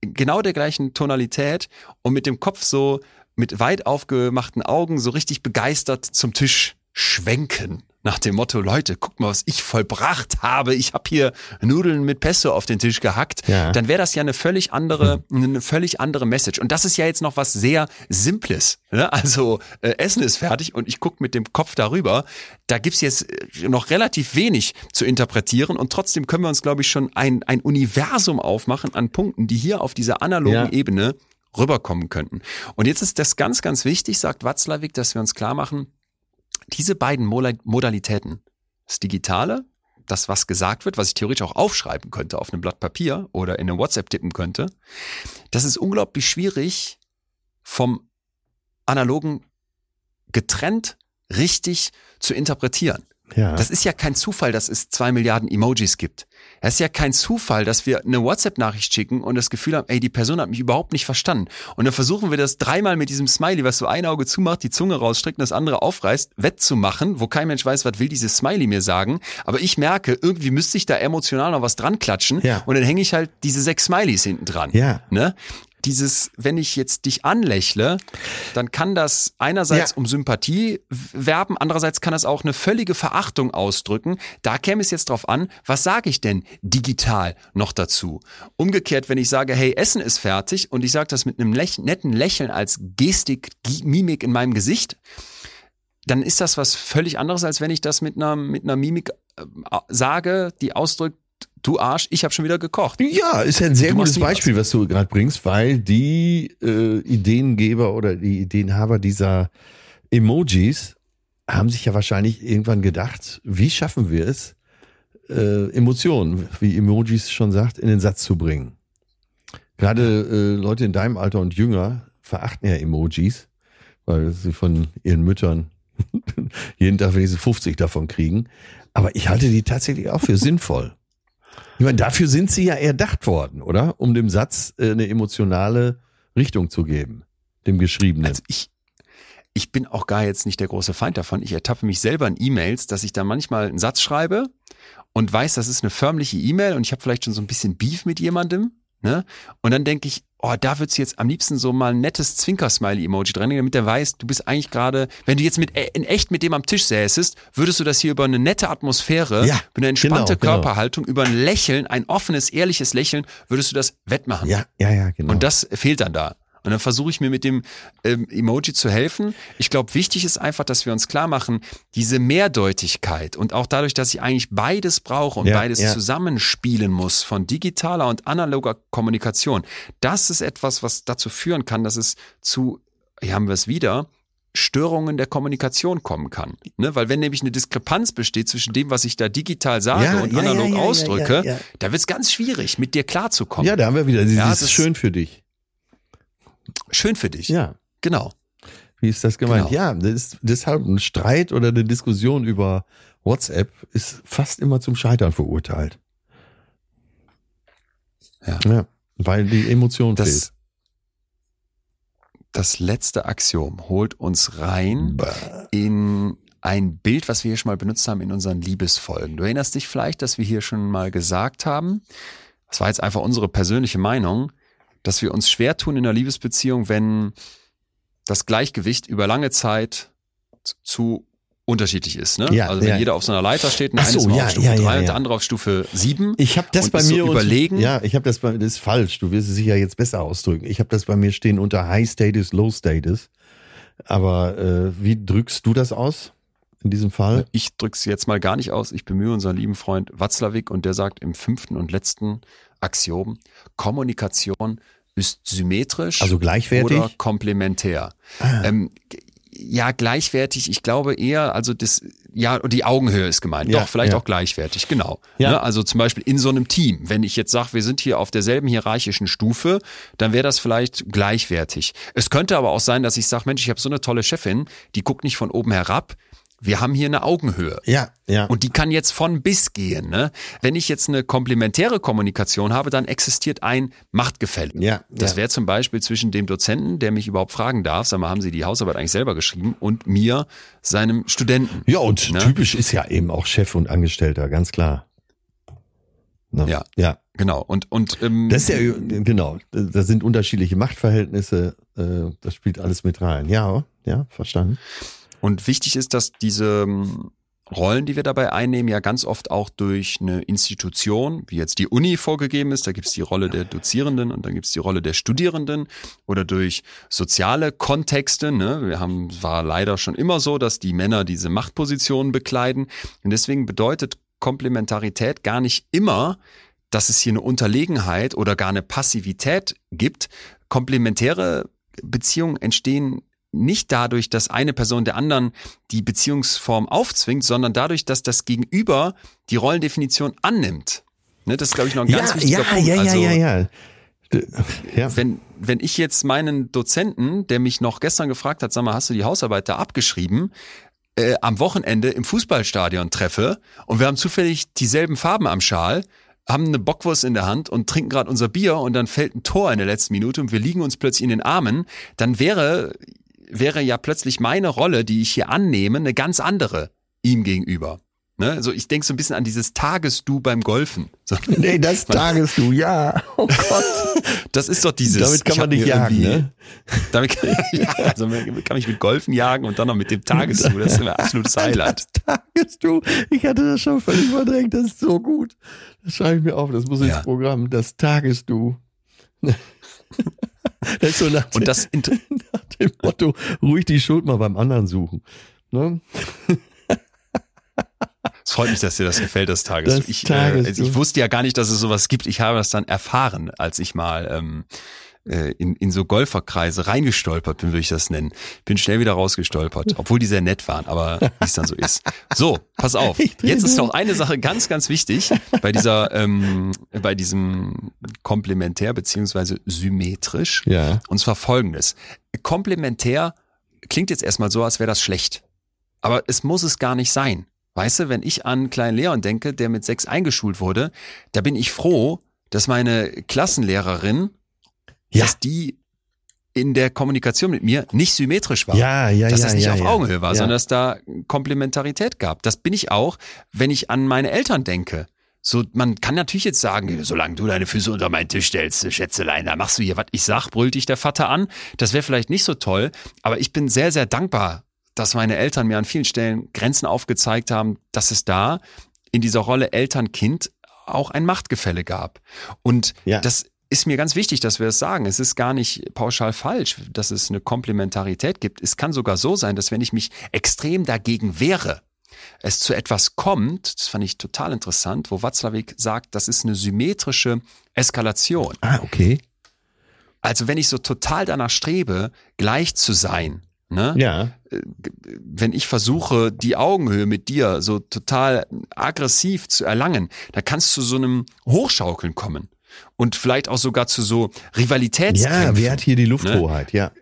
genau der gleichen Tonalität und mit dem Kopf so mit weit aufgemachten Augen so richtig begeistert zum Tisch schwenken. Nach dem Motto, Leute, guckt mal, was ich vollbracht habe. Ich habe hier Nudeln mit Pesto auf den Tisch gehackt. Ja. Dann wäre das ja eine völlig andere, eine völlig andere Message. Und das ist ja jetzt noch was sehr Simples. Ne? Also äh, Essen ist fertig und ich gucke mit dem Kopf darüber. Da gibt's jetzt äh, noch relativ wenig zu interpretieren und trotzdem können wir uns, glaube ich, schon ein, ein Universum aufmachen an Punkten, die hier auf dieser analogen Ja. Ebene rüberkommen könnten. Und jetzt ist das ganz, ganz wichtig, sagt Watzlawick, dass wir uns klar machen, diese beiden Modalitäten, das Digitale, das, was gesagt wird, was ich theoretisch auch aufschreiben könnte auf einem Blatt Papier oder in einem WhatsApp tippen könnte, das ist unglaublich schwierig vom analogen getrennt richtig zu interpretieren. Ja. Das ist ja kein Zufall, dass es zwei Milliarden Emojis gibt. Es ist ja kein Zufall, dass wir eine WhatsApp-Nachricht schicken und das Gefühl haben, ey, die Person hat mich überhaupt nicht verstanden. Und dann versuchen wir das dreimal mit diesem Smiley, was so ein Auge zumacht, die Zunge rausstreckt und das andere aufreißt, wettzumachen, wo kein Mensch weiß, was will dieses Smiley mir sagen. Aber ich merke, irgendwie müsste ich da emotional noch was dran klatschen. Ja. Und dann hänge ich halt diese sechs Smileys hinten dran. Ja. Ne? Dieses, wenn ich jetzt dich anlächle, dann kann das einerseits Ja. um Sympathie werben, andererseits kann das auch eine völlige Verachtung ausdrücken. Da käme es jetzt drauf an, was sage ich denn digital noch dazu? Umgekehrt, wenn ich sage, hey, Essen ist fertig und ich sage das mit einem läch netten Lächeln als Gestik, Mimik in meinem Gesicht, dann ist das was völlig anderes, als wenn ich das mit einer, mit einer Mimik äh, sage, die ausdrückt, du Arsch, ich habe schon wieder gekocht. Ja, ist ja ein sehr Du gutes Beispiel, was du gerade bringst, weil die äh, Ideengeber oder die Ideenhaber dieser Emojis haben sich ja wahrscheinlich irgendwann gedacht, wie schaffen wir es, äh, Emotionen, wie Emojis schon sagt, in den Satz zu bringen. Gerade äh, Leute in deinem Alter und jünger verachten ja Emojis, weil sie von ihren Müttern jeden Tag wenigstens 50 davon kriegen. Aber ich halte die tatsächlich auch für sinnvoll. Ich meine, dafür sind sie ja erdacht worden, oder? Um dem Satz äh, eine emotionale Richtung zu geben, dem Geschriebenen. Also ich, ich bin auch gar jetzt nicht der große Feind davon. Ich ertappe mich selber in E-Mails, dass ich da manchmal einen Satz schreibe und weiß, das ist eine förmliche E-Mail und ich habe vielleicht schon so ein bisschen Beef mit jemandem. Ne? Und dann denke ich, oh, da würdest du jetzt am liebsten so mal ein nettes Zwinker-Smiley-Emoji dran, damit der weiß, du bist eigentlich gerade, wenn du jetzt mit äh, in echt mit dem am Tisch säßest, würdest du das hier über eine nette Atmosphäre, Ja, über eine entspannte genau, genau. Körperhaltung, über ein Lächeln, ein offenes, ehrliches Lächeln, würdest du das wettmachen. ja, ja, ja, genau. Und das fehlt dann da. Und dann versuche ich mir mit dem ähm, Emoji zu helfen. Ich glaube, wichtig ist einfach, dass wir uns klar machen, diese Mehrdeutigkeit und auch dadurch, dass ich eigentlich beides brauche und Ja, beides ja. zusammenspielen muss von digitaler und analoger Kommunikation, das ist etwas, was dazu führen kann, dass es zu, hier haben wir es wieder, Störungen der Kommunikation kommen kann. Ne? Weil wenn nämlich eine Diskrepanz besteht zwischen dem, was ich da digital sage Ja, und analog ausdrücke, da wird es ganz schwierig, mit dir klarzukommen. ja, da haben wir wieder das- schön für dich. Schön für dich. Ja. Genau. Wie ist das gemeint? Genau. Ja, das ist deshalb ein Streit oder eine Diskussion über WhatsApp ist fast immer zum Scheitern verurteilt. Ja. ja weil die Emotion Das, fehlt. das letzte Axiom holt uns rein Bah. in ein Bild, was wir hier schon mal benutzt haben in unseren Liebesfolgen. Du erinnerst dich vielleicht, dass wir hier schon mal gesagt haben, das war jetzt einfach unsere persönliche Meinung, dass wir uns schwer tun in einer Liebesbeziehung, wenn das Gleichgewicht über lange Zeit zu unterschiedlich ist. Ne? Ja, also wenn ja. jeder auf so einer Leiter steht, einer so, ist ja, auf Stufe ja, ja, 3 und der andere auf Stufe 7. Ich habe das bei mir so überlegen. Ja, ich habe das bei das ist falsch. Du wirst es sicher jetzt besser ausdrücken. Ich habe das bei mir stehen unter High Status, Low Status. Aber äh, wie drückst du das aus in diesem Fall? Ich drück's jetzt mal gar nicht aus. Ich bemühe unseren lieben Freund Watzlawick und der sagt im fünften und letzten Axiom, Kommunikation ist symmetrisch Also gleichwertig? oder komplementär. Ähm, g- ja, gleichwertig. Ich glaube eher, also das, ja, die Augenhöhe ist gemeint. Ja, Doch, vielleicht ja. auch gleichwertig, genau. Ja. Ne? Also zum Beispiel in so einem Team. Wenn ich jetzt sage, wir sind hier auf derselben hierarchischen Stufe, dann wäre das vielleicht gleichwertig. Es könnte aber auch sein, dass ich sage, Mensch, ich habe so eine tolle Chefin, die guckt nicht von oben herab. Wir haben hier eine Augenhöhe. Ja, ja. Und die kann jetzt von bis gehen. Ne? Wenn ich jetzt eine komplementäre Kommunikation habe, dann existiert ein Machtgefälle. Ja, Das ja. wäre zum Beispiel zwischen dem Dozenten, der mich überhaupt fragen darf, sag mal, haben Sie die Hausarbeit eigentlich selber geschrieben, und mir, seinem Studenten. ja, und Ne? typisch ist ja eben auch Chef und Angestellter, ganz klar. Ne? Ja. Ja. Genau. Und, und ähm, Das ist ja, genau, da sind unterschiedliche Machtverhältnisse, äh, das spielt alles mit rein. Ja, ja, verstanden. Und wichtig ist, dass diese ähm, Rollen, die wir dabei einnehmen, ja ganz oft auch durch eine Institution, wie jetzt die Uni vorgegeben ist, da gibt's die Rolle der Dozierenden und dann gibt's die Rolle der Studierenden oder durch soziale Kontexte. Ne? Wir haben, war leider schon immer so, dass die Männer diese Machtpositionen bekleiden. Und deswegen bedeutet Komplementarität gar nicht immer, dass es hier eine Unterlegenheit oder gar eine Passivität gibt. Komplementäre Beziehungen entstehen nicht dadurch, dass eine Person der anderen die Beziehungsform aufzwingt, sondern dadurch, dass das Gegenüber die Rollendefinition annimmt. Ne, das ist, glaube ich, noch ein ganz ja, wichtiger ja, Punkt. ja, ja, also, ja, ja. D- Ja, Wenn, wenn ich jetzt meinen Dozenten, der mich noch gestern gefragt hat, sag mal, hast du die Hausarbeit da abgeschrieben, äh, am Wochenende im Fußballstadion treffe und wir haben zufällig dieselben Farben am Schal, haben eine Bockwurst in der Hand und trinken gerade unser Bier und dann fällt ein Tor in der letzten Minute und wir liegen uns plötzlich in den Armen, dann wäre, wäre ja plötzlich meine Rolle, die ich hier annehme, eine ganz andere ihm gegenüber. Ne? Also ich denke so ein bisschen an dieses Tagesdu beim Golfen. So. nee, das tages du, ja. Oh Gott. Das ist doch dieses. Damit kann man mir jagen, ne? Damit kann, ja, also kann ich mit Golfen jagen und dann noch mit dem Tagesdu. Das ist ein absolutes Highlight. Das tages du. Ich hatte das schon völlig verdrängt. Das ist so gut. Das schreibe ich mir auf. Das muss ins Ja. Programm. Das tages du. Das so nach, Und das, inter- nach dem Motto, ruhig die Schuld mal beim anderen suchen. Ne? es freut mich, dass dir das gefällt, das Tagesdu. Das ich. Äh, ich wusste ja gar nicht, dass es sowas gibt. Ich habe das dann erfahren, als ich mal ähm, äh, in, in so Golferkreise reingestolpert bin, würde ich das nennen. Bin schnell wieder rausgestolpert, obwohl die sehr nett waren, aber wie es dann so ist. So, pass auf. Jetzt ist noch eine Sache ganz, ganz wichtig bei dieser, ähm, bei diesem komplementär beziehungsweise symmetrisch. Ja. Und zwar folgendes. Komplementär klingt jetzt erstmal so, als wäre das schlecht. Aber es muss es gar nicht sein. Weißt du, wenn ich an kleinen Leon denke, der mit sechs eingeschult wurde, da bin ich froh, dass meine Klassenlehrerin, Ja. dass die in der Kommunikation mit mir nicht symmetrisch war. Ja, ja, dass ja. das nicht ja, auf. Augenhöhe war, ja. sondern dass da Komplementarität gab. Das bin ich auch, wenn ich an meine Eltern denke. So, man kann natürlich jetzt sagen, solange du deine Füße unter meinen Tisch stellst, Schätzelein, da machst du hier, was ich sag, brüllt dich der Vater an. Das wäre vielleicht nicht so toll, aber ich bin sehr, sehr dankbar, dass meine Eltern mir an vielen Stellen Grenzen aufgezeigt haben, dass es da in dieser Rolle Eltern-Kind auch ein Machtgefälle gab. Und Ja. das ist mir ganz wichtig, dass wir es sagen. Es ist gar nicht pauschal falsch, dass es eine Komplementarität gibt. Es kann sogar so sein, dass wenn ich mich extrem dagegen wehre, es zu etwas kommt, das fand ich total interessant, wo Watzlawick sagt, das ist eine symmetrische Eskalation. Ah, okay. Also wenn ich so total danach strebe, gleich zu sein, ne? Ja. wenn ich versuche, die Augenhöhe mit dir so total aggressiv zu erlangen, da kannst du so einem Hochschaukeln kommen. Und vielleicht auch sogar zu so Rivalitätskämpfen. Ja, wer hat hier die Lufthoheit? Ja.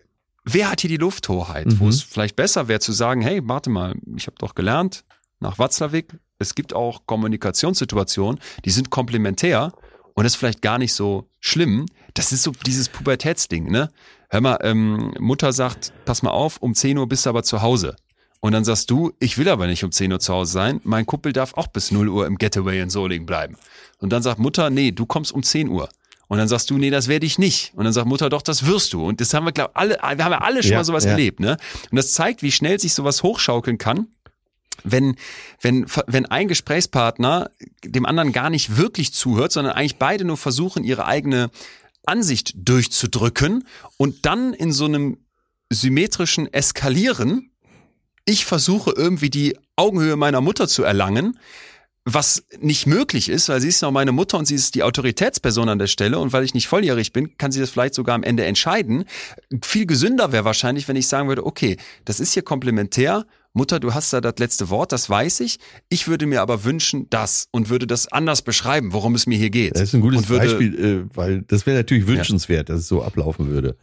Wer hat hier die Lufthoheit? Mhm. Wo es vielleicht besser wäre zu sagen, hey, warte mal, ich habe doch gelernt, nach Watzlawick, es gibt auch Kommunikationssituationen, die sind komplementär und das ist vielleicht gar nicht so schlimm. Das ist so dieses Pubertätsding, ne? Hör mal, ähm, Mutter sagt, pass mal auf, um 10 Uhr bist du aber zu Hause. Und dann sagst du, ich will aber nicht um 10 Uhr zu Hause sein, mein Kumpel darf auch bis 0 Uhr im Getaway in Solingen bleiben. Und dann sagt Mutter, nee, du kommst um 10 Uhr. Und dann sagst du, nee, das werde ich nicht. Und dann sagt Mutter, doch, das wirst du. Und das haben wir, glaube alle, wir haben ja alle schon Ja, mal sowas ja. erlebt, ne? Und das zeigt, wie schnell sich sowas hochschaukeln kann wenn, wenn, wenn ein Gesprächspartner dem anderen gar nicht wirklich zuhört, sondern eigentlich beide nur versuchen, ihre eigene Ansicht durchzudrücken und dann in so einem symmetrischen Eskalieren, ich versuche irgendwie die Augenhöhe meiner Mutter zu erlangen, was nicht möglich ist, weil sie ist noch meine Mutter und sie ist die Autoritätsperson an der Stelle und weil ich nicht volljährig bin, kann sie das vielleicht sogar am Ende entscheiden. Viel gesünder wäre wahrscheinlich, wenn ich sagen würde, okay, das ist hier komplementär. Mutter, du hast da das letzte Wort, das weiß ich. Ich würde mir aber wünschen, das und würde das anders beschreiben, worum es mir hier geht. Das ist ein gutes würde, Beispiel, äh, weil das wäre natürlich wünschenswert, dass es so ablaufen würde.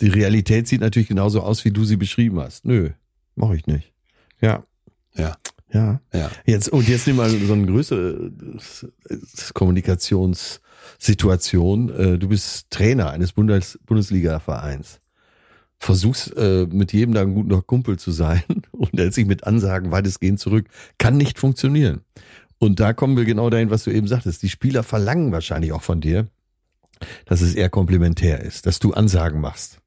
Die Realität sieht natürlich genauso aus, wie du sie beschrieben hast. Nö, mache ich nicht. Ja. Ja. Ja. Ja. Jetzt, und jetzt nimm mal so eine größere Kommunikationssituation. Äh, Du bist Trainer eines Bundes Bundesliga-Vereins. Versuchst äh, mit jedem da ein guter Kumpel zu sein und hält sich mit Ansagen weitestgehend zurück. Kann nicht funktionieren. Und da kommen wir genau dahin, was du eben sagtest. Die Spieler verlangen wahrscheinlich auch von dir, dass es eher komplementär ist, dass du Ansagen machst,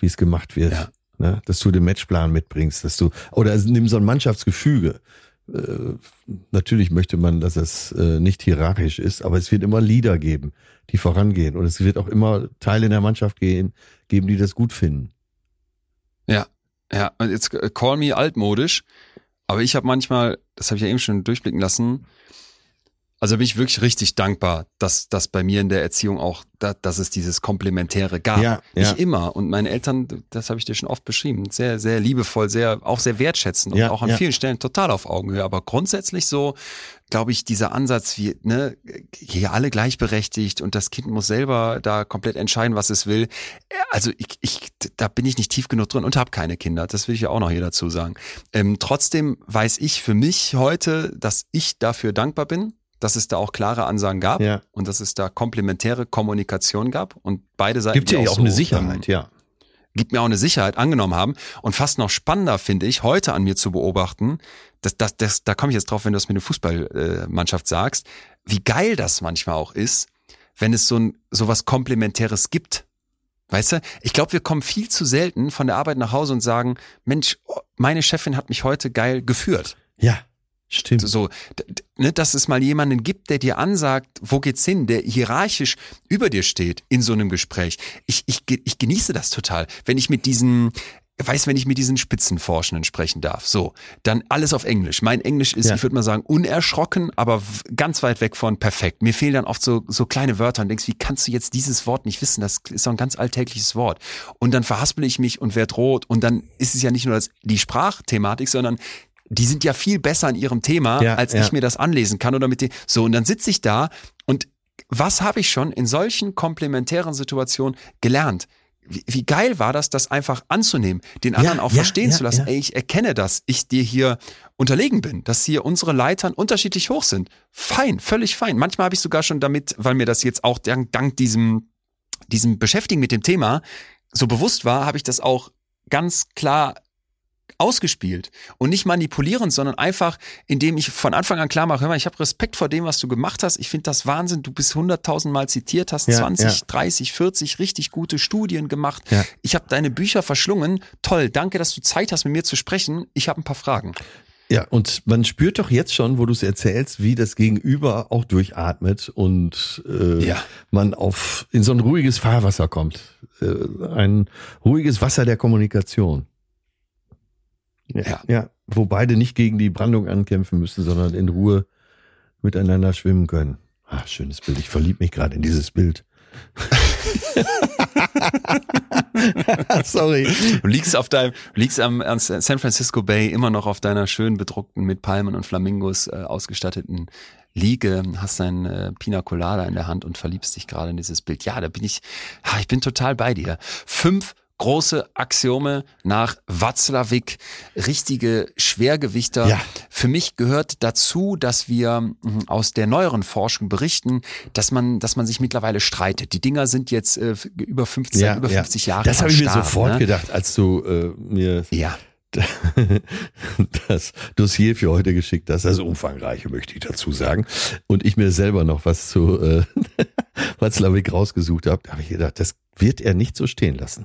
wie es gemacht wird. Ja. Ne? Dass du den Matchplan mitbringst, dass du, oder nimm so ein Mannschaftsgefüge. Äh, natürlich möchte man, dass es äh, nicht hierarchisch ist, aber es wird immer Leader geben, die vorangehen. Und es wird auch immer Teile in der Mannschaft gehen, geben, die das gut finden. Ja, ja, und jetzt äh, call me altmodisch, aber ich habe manchmal, das habe ich ja eben schon durchblicken lassen, also bin ich wirklich richtig dankbar, dass das bei mir in der Erziehung auch, da, dass es dieses Komplementäre gab. Ja, Nicht ja. immer. Und meine Eltern, das habe ich dir schon oft beschrieben, sehr, sehr liebevoll, sehr, auch sehr wertschätzend und Ja, auch an ja. vielen Stellen total auf Augenhöhe. Aber grundsätzlich so, glaube ich, dieser Ansatz, wie, ne, hier alle gleichberechtigt und das Kind muss selber da komplett entscheiden, was es will. Also ich, ich da bin ich nicht tief genug drin und habe keine Kinder. Das will ich ja auch noch hier dazu sagen. Ähm, trotzdem weiß ich für mich heute, dass ich dafür dankbar bin, dass es da auch klare Ansagen gab Ja. und dass es da komplementäre Kommunikation gab und beide Seiten Gibt ja die auch so, eine Sicherheit, ähm, ja. gibt mir auch eine Sicherheit angenommen haben. Und fast noch spannender finde ich, heute an mir zu beobachten, das, das, das, da komme ich jetzt drauf, wenn du das mit der Fußballmannschaft sagst, wie geil das manchmal auch ist, wenn es so ein so was Komplementäres gibt. Weißt du, ich glaube, wir kommen viel zu selten von der Arbeit nach Hause und sagen, Mensch, oh, meine Chefin hat mich heute geil geführt. Ja, stimmt. So, ne, dass es mal jemanden gibt, der dir ansagt, wo geht's hin, der hierarchisch über dir steht in so einem Gespräch. Ich, ich, ich genieße das total, wenn ich mit diesen, weiß, wenn ich mit diesen Spitzenforschenden sprechen darf. So, dann alles auf Englisch. Mein Englisch ist, Ja. ich würde mal sagen, unerschrocken, aber ganz weit weg von perfekt. Mir fehlen dann oft so, so kleine Wörter und denkst, wie kannst du jetzt dieses Wort nicht wissen? Das ist doch ein ganz alltägliches Wort. Und dann verhaspel ich mich und werd rot und dann ist es ja nicht nur das, die Sprachthematik, sondern die sind ja viel besser an ihrem Thema, Ja, als ja. ich mir das anlesen kann oder mit dem. So, und dann sitze ich da und was habe ich schon in solchen komplementären Situationen gelernt? Wie, wie geil war das, das einfach anzunehmen, den anderen auch ja, verstehen ja, zu lassen, ey, ich erkenne, dass ich dir hier unterlegen bin, dass hier unsere Leitern unterschiedlich hoch sind. Fein, völlig fein. Manchmal habe ich sogar schon damit, weil mir das jetzt auch dank, dank diesem, diesem Beschäftigen mit dem Thema so bewusst war, habe ich das auch ganz klar ausgespielt und nicht manipulierend, sondern einfach, indem ich von Anfang an klar mache, hör mal, ich habe Respekt vor dem, was du gemacht hast. Ich finde das Wahnsinn. Du bist Mal zitiert, hast Ja, 20, ja. 30, 40 richtig gute Studien gemacht. Ja. Ich habe deine Bücher verschlungen. Toll, danke, dass du Zeit hast, mit mir zu sprechen. Ich habe ein paar Fragen. Ja, und man spürt doch jetzt schon, wo du es erzählst, wie das Gegenüber auch durchatmet und äh, Ja. man auf in so ein ruhiges Fahrwasser kommt. Äh, ein ruhiges Wasser der Kommunikation. Ja, Ja. wo beide nicht gegen die Brandung ankämpfen müssen, sondern in Ruhe miteinander schwimmen können. Ah, schönes Bild. Ich verlieb mich gerade in dieses Bild. Sorry. Du liegst auf deinem, du liegst am, am San Francisco Bay immer noch auf deiner schön bedruckten, mit Palmen und Flamingos äh, ausgestatteten Liege, hast dein äh, Pina Colada in der Hand und verliebst dich gerade in dieses Bild. Ja, da bin ich, ah, ich bin total bei dir. Fünf große Axiome nach Watzlawick, richtige Schwergewichter. Ja. Für mich gehört dazu, dass wir mh, aus der neueren Forschung berichten, dass man, dass man sich mittlerweile streitet. Die Dinger sind jetzt äh, über 50, über 50 Jahre Das habe ich mir sofort ne? gedacht, als du äh, mir Ja. das Dossier für heute geschickt hast. Also umfangreiche, möchte ich dazu sagen. Und ich mir selber noch was zu äh, Watzlawick rausgesucht habe, da habe ich gedacht, das wird er nicht so stehen lassen.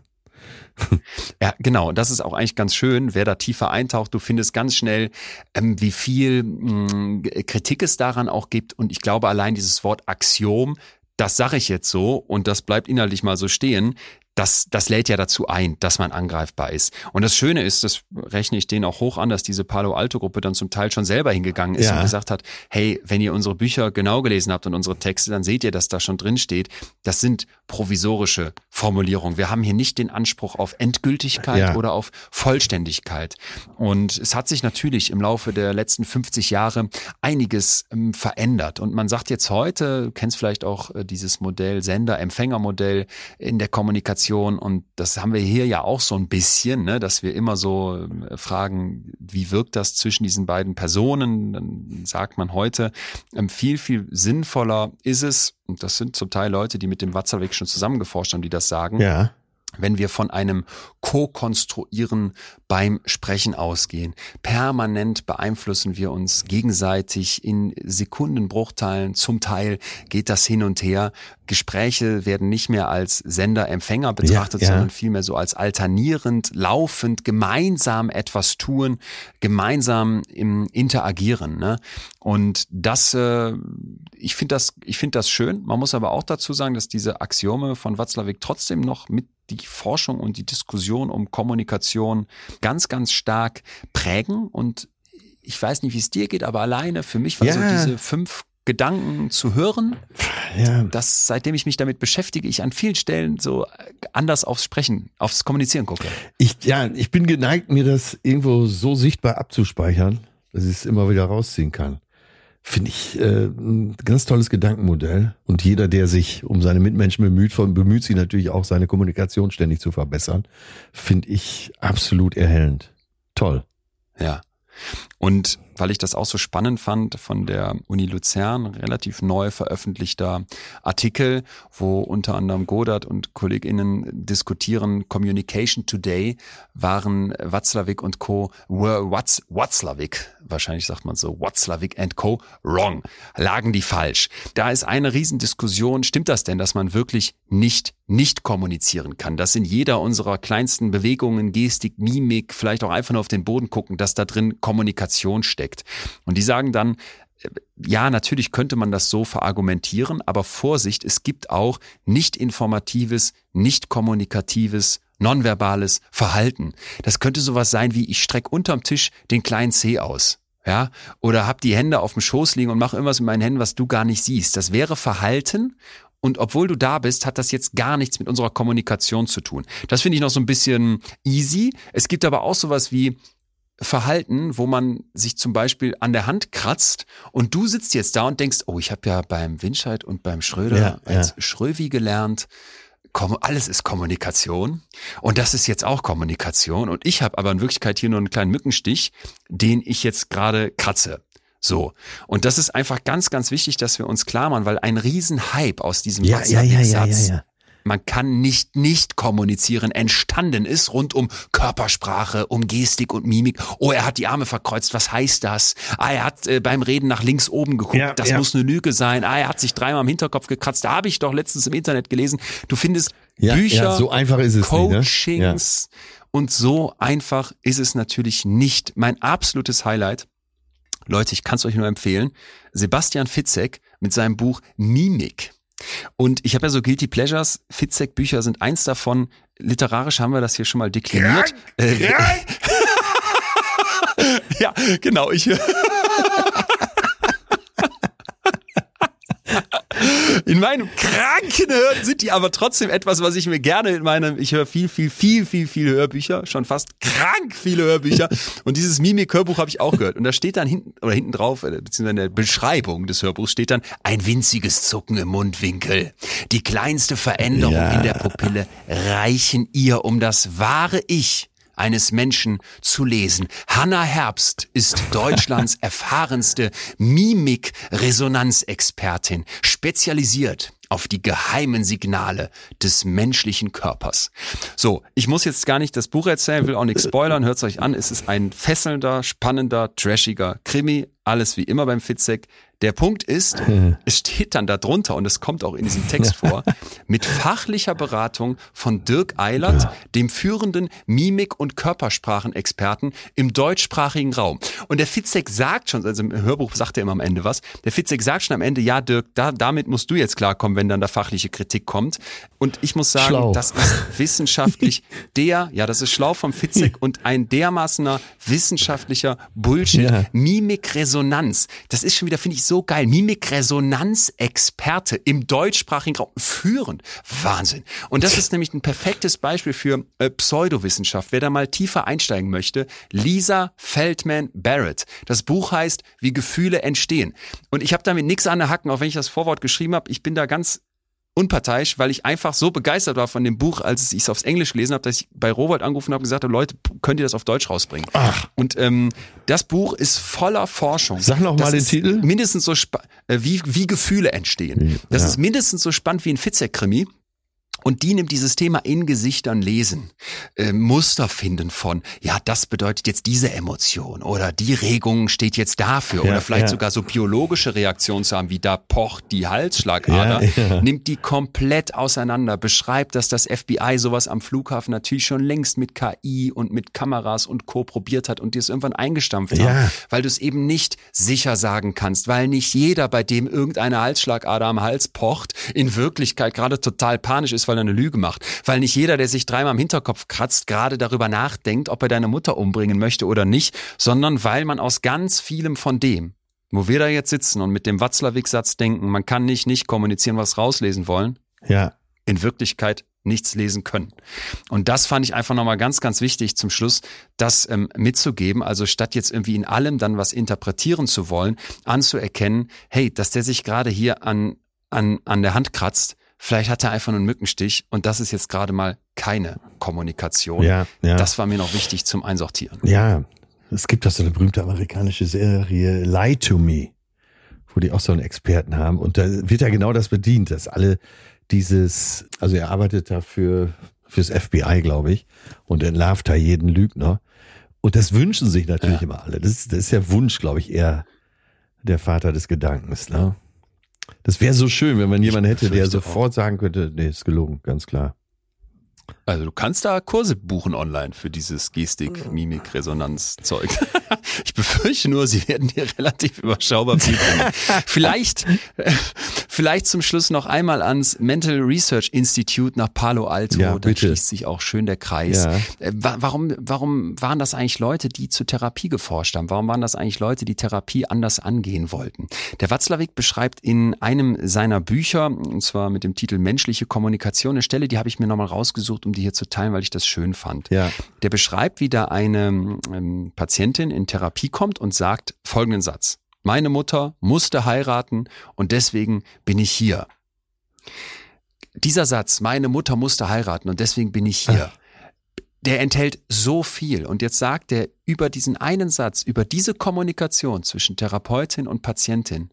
Ja, genau. Das ist auch eigentlich ganz schön. Wer da tiefer eintaucht, du findest ganz schnell, ähm, wie viel mh, mm, Kritik es daran auch gibt. Und ich glaube, allein dieses Wort Axiom, das sage ich jetzt so und das bleibt inhaltlich mal so stehen das, das lädt ja dazu ein, dass man angreifbar ist. Und das Schöne ist, das rechne ich denen auch hoch an, dass diese Palo Alto Gruppe dann zum Teil schon selber hingegangen ist ja. und gesagt hat, hey, wenn ihr unsere Bücher genau gelesen habt und unsere Texte, dann seht ihr, dass da schon drin steht. Das sind provisorische Formulierungen. Wir haben hier nicht den Anspruch auf Endgültigkeit ja. oder auf Vollständigkeit. Und es hat sich natürlich im Laufe der letzten 50 Jahre einiges ähm, verändert. Und man sagt jetzt heute, du kennst vielleicht auch äh, dieses Modell Sender-Empfänger-Modell in der Kommunikation, Kommunikation und das haben wir hier ja auch so ein bisschen, ne, dass wir immer so äh, fragen, wie wirkt das zwischen diesen beiden Personen? Dann sagt man heute, ähm, viel, viel sinnvoller ist es, und das sind zum Teil Leute, die mit dem Watzlawick schon zusammengeforscht haben, die das sagen. Ja wenn wir von einem Co-Konstruieren beim Sprechen ausgehen. Permanent beeinflussen wir uns gegenseitig in Sekundenbruchteilen. Zum Teil geht das hin und her. Gespräche werden nicht mehr als Sender-Empfänger betrachtet, ja, ja. sondern vielmehr so als alternierend, laufend, gemeinsam etwas tun, gemeinsam im Interagieren. Ne? Und das, äh, ich finde das, ich finde das schön. Man muss aber auch dazu sagen, dass diese Axiome von Watzlawick trotzdem noch mit die Forschung und die Diskussion um Kommunikation ganz, ganz stark prägen. Und ich weiß nicht, wie es dir geht, aber alleine für mich war ja. so diese fünf Gedanken zu hören, ja. dass seitdem ich mich damit beschäftige, ich an vielen Stellen so anders aufs Sprechen, aufs Kommunizieren gucke. Ich, ja, ich bin geneigt, mir das irgendwo so sichtbar abzuspeichern, dass ich es immer wieder rausziehen kann. Finde ich äh, ein ganz tolles Gedankenmodell. Und jeder, der sich um seine Mitmenschen bemüht, bemüht sich natürlich auch, seine Kommunikation ständig zu verbessern. Finde ich absolut erhellend. Toll. Ja. Und weil ich das auch so spannend fand, von der Uni Luzern, relativ neu veröffentlichter Artikel, wo unter anderem Godard und KollegInnen diskutieren, Communication Today waren Watzlawick und Co. were Watz, Watzlawick, wahrscheinlich sagt man so, Watzlawick and Co. wrong, lagen die falsch. Da ist eine Riesendiskussion, stimmt das denn, dass man wirklich nicht nicht kommunizieren kann, dass in jeder unserer kleinsten Bewegungen, Gestik, Mimik, vielleicht auch einfach nur auf den Boden gucken, dass da drin Kommunikation steckt. Und die sagen dann, äh, ja, natürlich könnte man das so verargumentieren, aber Vorsicht, es gibt auch nicht informatives, nicht kommunikatives, nonverbales Verhalten. Das könnte sowas sein wie, ich strecke unterm Tisch den kleinen C aus. Ja, oder hab die Hände auf dem Schoß liegen und mach irgendwas mit meinen Händen, was du gar nicht siehst. Das wäre Verhalten und obwohl du da bist, hat das jetzt gar nichts mit unserer Kommunikation zu tun. Das finde ich noch so ein bisschen easy. Es gibt aber auch sowas wie, Verhalten, wo man sich zum Beispiel an der Hand kratzt und du sitzt jetzt da und denkst, oh, ich habe ja beim Winscheid und beim Schröder ja, als ja. Schrövi gelernt, alles ist Kommunikation und das ist jetzt auch Kommunikation und ich habe aber in Wirklichkeit hier nur einen kleinen Mückenstich, den ich jetzt gerade kratze. So. Und das ist einfach ganz, ganz wichtig, dass wir uns klar machen, weil ein Riesenhype aus diesem ja, ja, ja, ja, ja, ja man kann nicht nicht kommunizieren, entstanden ist rund um Körpersprache, um Gestik und Mimik. Oh, er hat die Arme verkreuzt, was heißt das? Ah, er hat äh, beim Reden nach links oben geguckt, ja, das ja. muss eine Lüge sein. Ah, er hat sich dreimal im Hinterkopf gekratzt, da habe ich doch letztens im Internet gelesen. Du findest ja, Bücher, so einfach ist es Coachings nicht, ne? und so einfach ist es natürlich nicht. Mein absolutes Highlight, Leute, ich kann es euch nur empfehlen, Sebastian Fitzek mit seinem Buch Mimik. Und ich habe ja so Guilty Pleasures, Fitzek-Bücher sind eins davon. Literarisch haben wir das hier schon mal dekliniert. Äh, ja, genau. Ich In meinem kranken Hören sind die aber trotzdem etwas, was ich mir gerne in meinem, ich höre viel, viel, viel, viel, viel Hörbücher, schon fast krank viele Hörbücher. Und dieses Mimik-Hörbuch habe ich auch gehört. Und da steht dann hinten, oder hinten drauf, äh, beziehungsweise in der Beschreibung des Hörbuchs steht dann ein winziges Zucken im Mundwinkel. Die kleinste Veränderung ja. in der Pupille reichen ihr, um das wahre Ich eines Menschen zu lesen. Hanna Herbst ist Deutschlands erfahrenste Mimik-Resonanzexpertin, spezialisiert auf die geheimen Signale des menschlichen Körpers. So, ich muss jetzt gar nicht das Buch erzählen, will auch nichts spoilern, hört es euch an. Es ist ein fesselnder, spannender, trashiger Krimi. Alles wie immer beim Fitzek. Der Punkt ist, es steht dann da drunter und es kommt auch in diesem Text vor, mit fachlicher Beratung von Dirk Eilert, dem führenden Mimik- und Körpersprachenexperten im deutschsprachigen Raum. Und der Fitzek sagt schon, also im Hörbuch sagt er immer am Ende was, der Fitzek sagt schon am Ende, ja Dirk, da, damit musst du jetzt klarkommen, wenn dann da fachliche Kritik kommt. Und ich muss sagen, Schlau. das ist wissenschaftlich der, ja, das ist schlau vom Fitzek und ein dermaßener wissenschaftlicher Bullshit. Ja. Mimikresonanz. Das ist schon wieder, finde ich, so geil. Mimikresonanzexperte im deutschsprachigen Raum führend. Wahnsinn. Und das ist nämlich ein perfektes Beispiel für äh, Pseudowissenschaft. Wer da mal tiefer einsteigen möchte, Lisa Feldman Barrett. Das Buch heißt, wie Gefühle entstehen. Und ich habe damit nichts an der Hacken, auch wenn ich das Vorwort geschrieben habe. Ich bin da ganz unparteiisch, weil ich einfach so begeistert war von dem Buch, als ich es aufs Englisch gelesen habe, dass ich bei Robert angerufen habe und gesagt habe, Leute, könnt ihr das auf Deutsch rausbringen? Ach. Und ähm, das Buch ist voller Forschung. Sag noch Das mal den Titel. Mindestens so äh, wie, wie Gefühle entstehen. Das Ja. ist mindestens so spannend wie ein Fitzek-Krimi. Und die nimmt dieses Thema in Gesichtern lesen, äh, Muster finden von, ja, das bedeutet jetzt diese Emotion oder die Regung steht jetzt dafür. Ja, oder vielleicht ja. sogar so biologische Reaktionen zu haben, wie da pocht die Halsschlagader, Ja, nimmt die komplett auseinander, beschreibt, dass das FBI sowas am Flughafen natürlich schon längst mit KI und mit Kameras und Co. probiert hat und die es irgendwann eingestampft haben, weil du es eben nicht sicher sagen kannst, weil nicht jeder, bei dem irgendeine Halsschlagader am Hals pocht, in Wirklichkeit gerade total panisch ist, weil er eine Lüge macht, weil nicht jeder, der sich dreimal im Hinterkopf kratzt, gerade darüber nachdenkt, ob er deine Mutter umbringen möchte oder nicht, sondern weil man aus ganz vielem von dem, wo wir da jetzt sitzen und mit dem Watzlawick-Satz denken, man kann nicht nicht kommunizieren, was rauslesen wollen, Ja. in Wirklichkeit nichts lesen können. Und das fand ich einfach nochmal ganz, ganz wichtig zum Schluss, das ähm, mitzugeben. Also statt jetzt irgendwie in allem dann was interpretieren zu wollen, anzuerkennen, hey, dass der sich gerade hier an, an, an der Hand kratzt, vielleicht hat er einfach nur einen Mückenstich und das ist jetzt gerade mal keine Kommunikation. Ja, ja. Das war mir noch wichtig zum Einsortieren. Ja, es gibt doch so eine berühmte amerikanische Serie Lie to Me, wo die auch so einen Experten haben. Und da wird ja genau das bedient, dass alle dieses, also er arbeitet dafür fürs FBI, glaube ich, und entlarvt da jeden Lügner. Und das wünschen sich natürlich Ja. immer alle. Das, ist- das ist ja Wunsch, glaube ich, eher der Vater des Gedankens. Ne? Das wäre so schön, wenn man jemanden hätte, der befürchte auch. sofort sagen könnte, nee, ist gelogen, ganz klar. Also du kannst da Kurse buchen online für dieses Gestik, Mimik, Resonanz Zeug. Ich befürchte nur, sie werden dir relativ überschaubar viel. Vielleicht, vielleicht zum Schluss noch einmal ans Mental Research Institute nach Palo Alto. Ja, da schließt sich auch schön der Kreis. Ja. Äh, wa- Warum, warum waren das eigentlich Leute, die zur Therapie geforscht haben? Warum waren das eigentlich Leute, die Therapie anders angehen wollten? Der Watzlawick beschreibt in einem seiner Bücher, und zwar mit dem Titel Menschliche Kommunikation, eine Stelle, die habe ich mir nochmal rausgesucht, um die hier zu teilen, weil ich das schön fand. Ja. Der beschreibt, wie da eine ähm, Patientin in Therapie kommt und sagt folgenden Satz. Meine Mutter musste heiraten und deswegen bin ich hier. Dieser Satz, meine Mutter musste heiraten und deswegen bin ich hier, der enthält so viel. Und jetzt sagt er über diesen einen Satz, über diese Kommunikation zwischen Therapeutin und Patientin,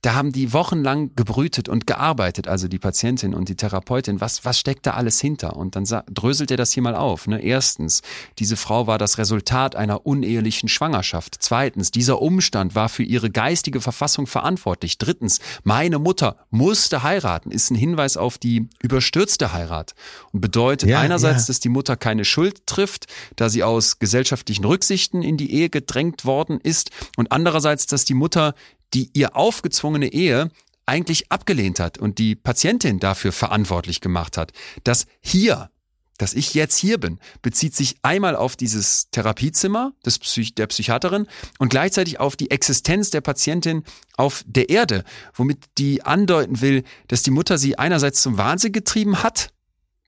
da haben die wochenlang gebrütet und gearbeitet, also die Patientin und die Therapeutin. Was, was steckt da alles hinter? Und dann dröselt er das hier mal auf. Ne? Erstens, diese Frau war das Resultat einer unehelichen Schwangerschaft. Zweitens, dieser Umstand war für ihre geistige Verfassung verantwortlich. Drittens, meine Mutter musste heiraten, ist ein Hinweis auf die überstürzte Heirat und bedeutet Ja, einerseits, ja. dass die Mutter keine Schuld trifft, da sie aus gesellschaftlichen Rücksichten in die Ehe gedrängt worden ist und andererseits, dass die Mutter die ihr aufgezwungene Ehe eigentlich abgelehnt hat und die Patientin dafür verantwortlich gemacht hat. Das hier, dass ich jetzt hier bin, bezieht sich einmal auf dieses Therapiezimmer des Psych der Psychiaterin und gleichzeitig auf die Existenz der Patientin auf der Erde, womit die andeuten will, dass die Mutter sie einerseits zum Wahnsinn getrieben hat,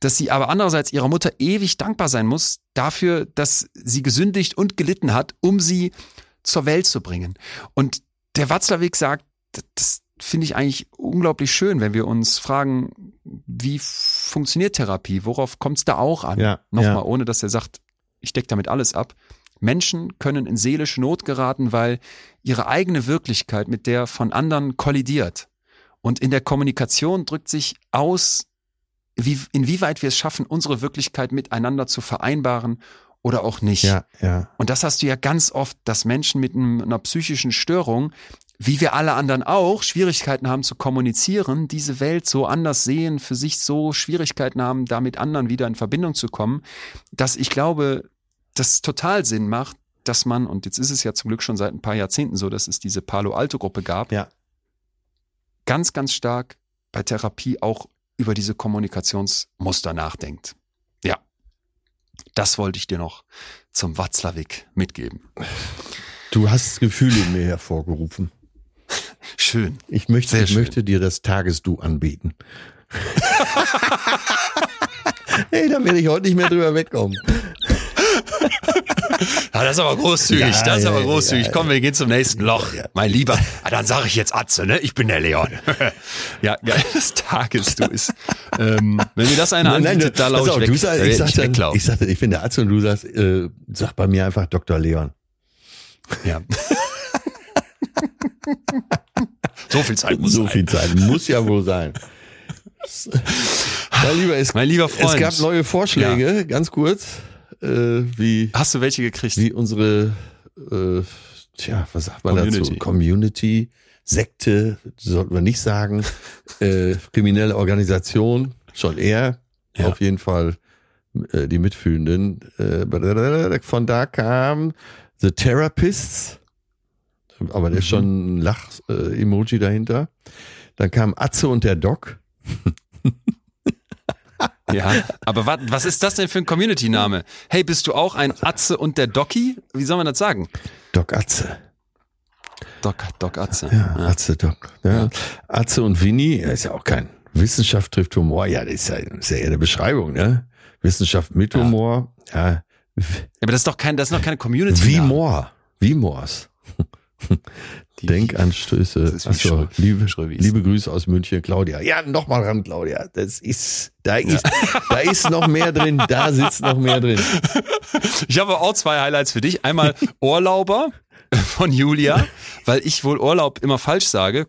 dass sie aber andererseits ihrer Mutter ewig dankbar sein muss dafür, dass sie gesündigt und gelitten hat, um sie zur Welt zu bringen. Und der Watzlawick sagt, das- finde ich eigentlich unglaublich schön, wenn wir uns fragen, wie funktioniert Therapie? Worauf kommt es da auch an? Ja, Nochmal, ja. ohne dass er sagt, ich decke damit alles ab. Menschen können in seelische Not geraten, weil ihre eigene Wirklichkeit mit der von anderen kollidiert. Und in der Kommunikation drückt sich aus, wie, inwieweit wir es schaffen, unsere Wirklichkeit miteinander zu vereinbaren oder auch nicht. Ja, ja. Und das hast du ja ganz oft, dass Menschen mit einer psychischen Störung, wie wir alle anderen auch, Schwierigkeiten haben zu kommunizieren, diese Welt so anders sehen, für sich so Schwierigkeiten haben, da mit anderen wieder in Verbindung zu kommen, dass ich glaube, das total Sinn macht, dass man, und jetzt ist es ja zum Glück schon seit ein paar Jahrzehnten so, dass es diese Palo Alto Gruppe gab, Ja. ganz, ganz stark bei Therapie auch über diese Kommunikationsmuster nachdenkt. Ja, das wollte ich dir noch zum Watzlawick mitgeben. Du hast Gefühle in mir hervorgerufen. Schön. Ich möchte, Sehr ich schön. möchte dir das Tagesdu anbieten. hey, da werde ich heute nicht mehr drüber wegkommen. Ja, das ist aber großzügig, Ja, das ist ja, aber großzügig. ja, Komm, wir gehen zum nächsten Loch. Mein Lieber, ah, dann sage ich jetzt Atze, ne? Ich bin der Leon. ja, geil des Tages, du ist. Ähm, wenn mir das einer anbietet, da pass laufe auf, ich weg. du Da werd ich, sag ich dann, weglaufen. ich, sagte, ich bin der Arzt und du sagst, äh, sag bei mir einfach Dr. Leon. Ja. so viel Zeit muss so sein. viel Zeit muss ja wohl sein. mein lieber, es, Mein lieber Freund. es gab neue Vorschläge, ganz kurz, äh, wie, Hast du welche gekriegt? wie unsere, äh, tja, was sagt man dazu? Community. Community, Sekte, sollten wir nicht sagen, äh, kriminelle Organisation, schon eher, Ja. auf jeden Fall äh, die Mitfühlenden. Äh, von da kam The Therapists, aber der ist schon ein Lach-Emoji dahinter. Dann kam Atze und der Doc. Ja, aber wat, was ist das denn für ein Community-Name? Hey, bist du auch ein Atze und der Doki? Wie soll man das sagen? Doc Atze. Doc, Doc Atze. Ja, Atze Doc. Ja. Atze und Winnie, ist ja auch kein Wissenschaft trifft Humor. Ja, das ist ja, das ist ja eher eine Beschreibung, ne? Wissenschaft mit Ja. Humor. Ja. Ja, aber das ist doch kein, das ist noch keine Community. Wie Moor. Wie Moors. Denkanstöße. Achso, liebe, liebe Grüße aus München, Claudia. Ja, noch mal ran, Claudia. Das ist, da ist, da ist noch mehr drin. Da sitzt noch mehr drin. Ich habe auch zwei Highlights für dich. Einmal Urlauber von Julia, weil ich wohl Urlaub immer falsch sage.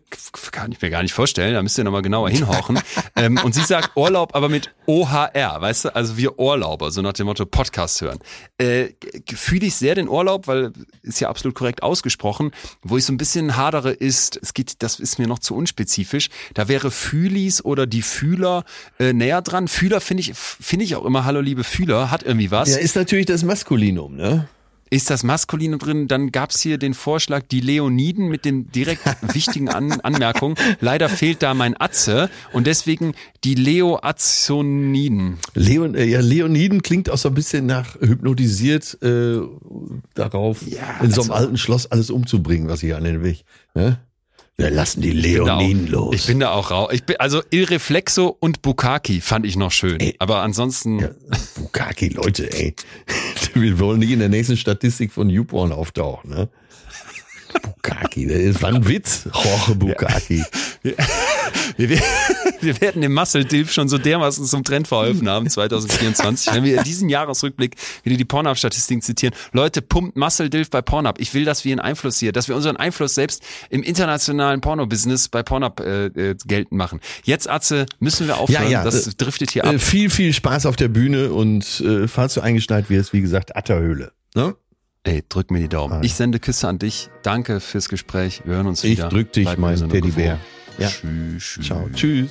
Kann ich mir gar nicht vorstellen, da müsst ihr nochmal genauer hinhorchen. ähm, und sie sagt Urlaub aber mit OHR, weißt du? Also wir Urlauber, so nach dem Motto Podcast hören. Äh, Fühle ich sehr den Urlaub, weil ist ja absolut korrekt ausgesprochen. Wo ich so ein bisschen hadere ist, es geht, das ist mir noch zu unspezifisch. Da wäre Fühlis oder die Fühler äh, näher dran. Fühler finde ich, finde ich auch immer, hallo liebe Fühler, hat irgendwie was. Ja, ist natürlich das Maskulinum, ne? Ist das Maskuline drin? Dann gab's hier den Vorschlag, die Leoniden mit den direkt wichtigen An Anmerkungen. Leider fehlt da mein Atze und deswegen die Leo-Azoniden. Leon, äh, ja, Leoniden klingt auch so ein bisschen nach hypnotisiert äh, darauf, Ja, in so einem also- alten Schloss alles umzubringen, was ich an den Weg. Ne? Wir lassen die Ich auch- Leoniden los. Ich bin da auch rau. Ich bin, also Il Reflexo und Bukaki fand ich noch schön. Ey. Aber ansonsten, ja, Bukaki, Leute, ey. Wir wollen nicht in der nächsten Statistik von YouPorn auftauchen, ne? Bukaki, das war ein Witz. Jorge Bukaki. wir, wir, wir werden dem Muscle Dilf schon so dermaßen zum Trend verholfen haben 2024, wenn wir diesen Jahresrückblick wieder die Pornhub-Statistiken zitieren. Leute, pumpt Muscle Dilf bei Pornhub. Ich will, dass wir einen Einfluss hier, dass wir unseren Einfluss selbst im internationalen Porno-Business bei Pornhub äh, äh, geltend machen. Jetzt, Atze, müssen wir aufhören. Ja, ja, das äh, driftet hier ab. Äh, viel, viel Spaß auf der Bühne und äh, falls du eingeschneit wirst, wie gesagt, Atterhöhle. Ne? Ey, drück mir die Daumen. Ich sende Küsse an dich. Danke fürs Gespräch. Wir hören uns Ich wieder. drück dich, mein Teddybär. Ja. Tschüss, tschüss. Ciao. Tschüss.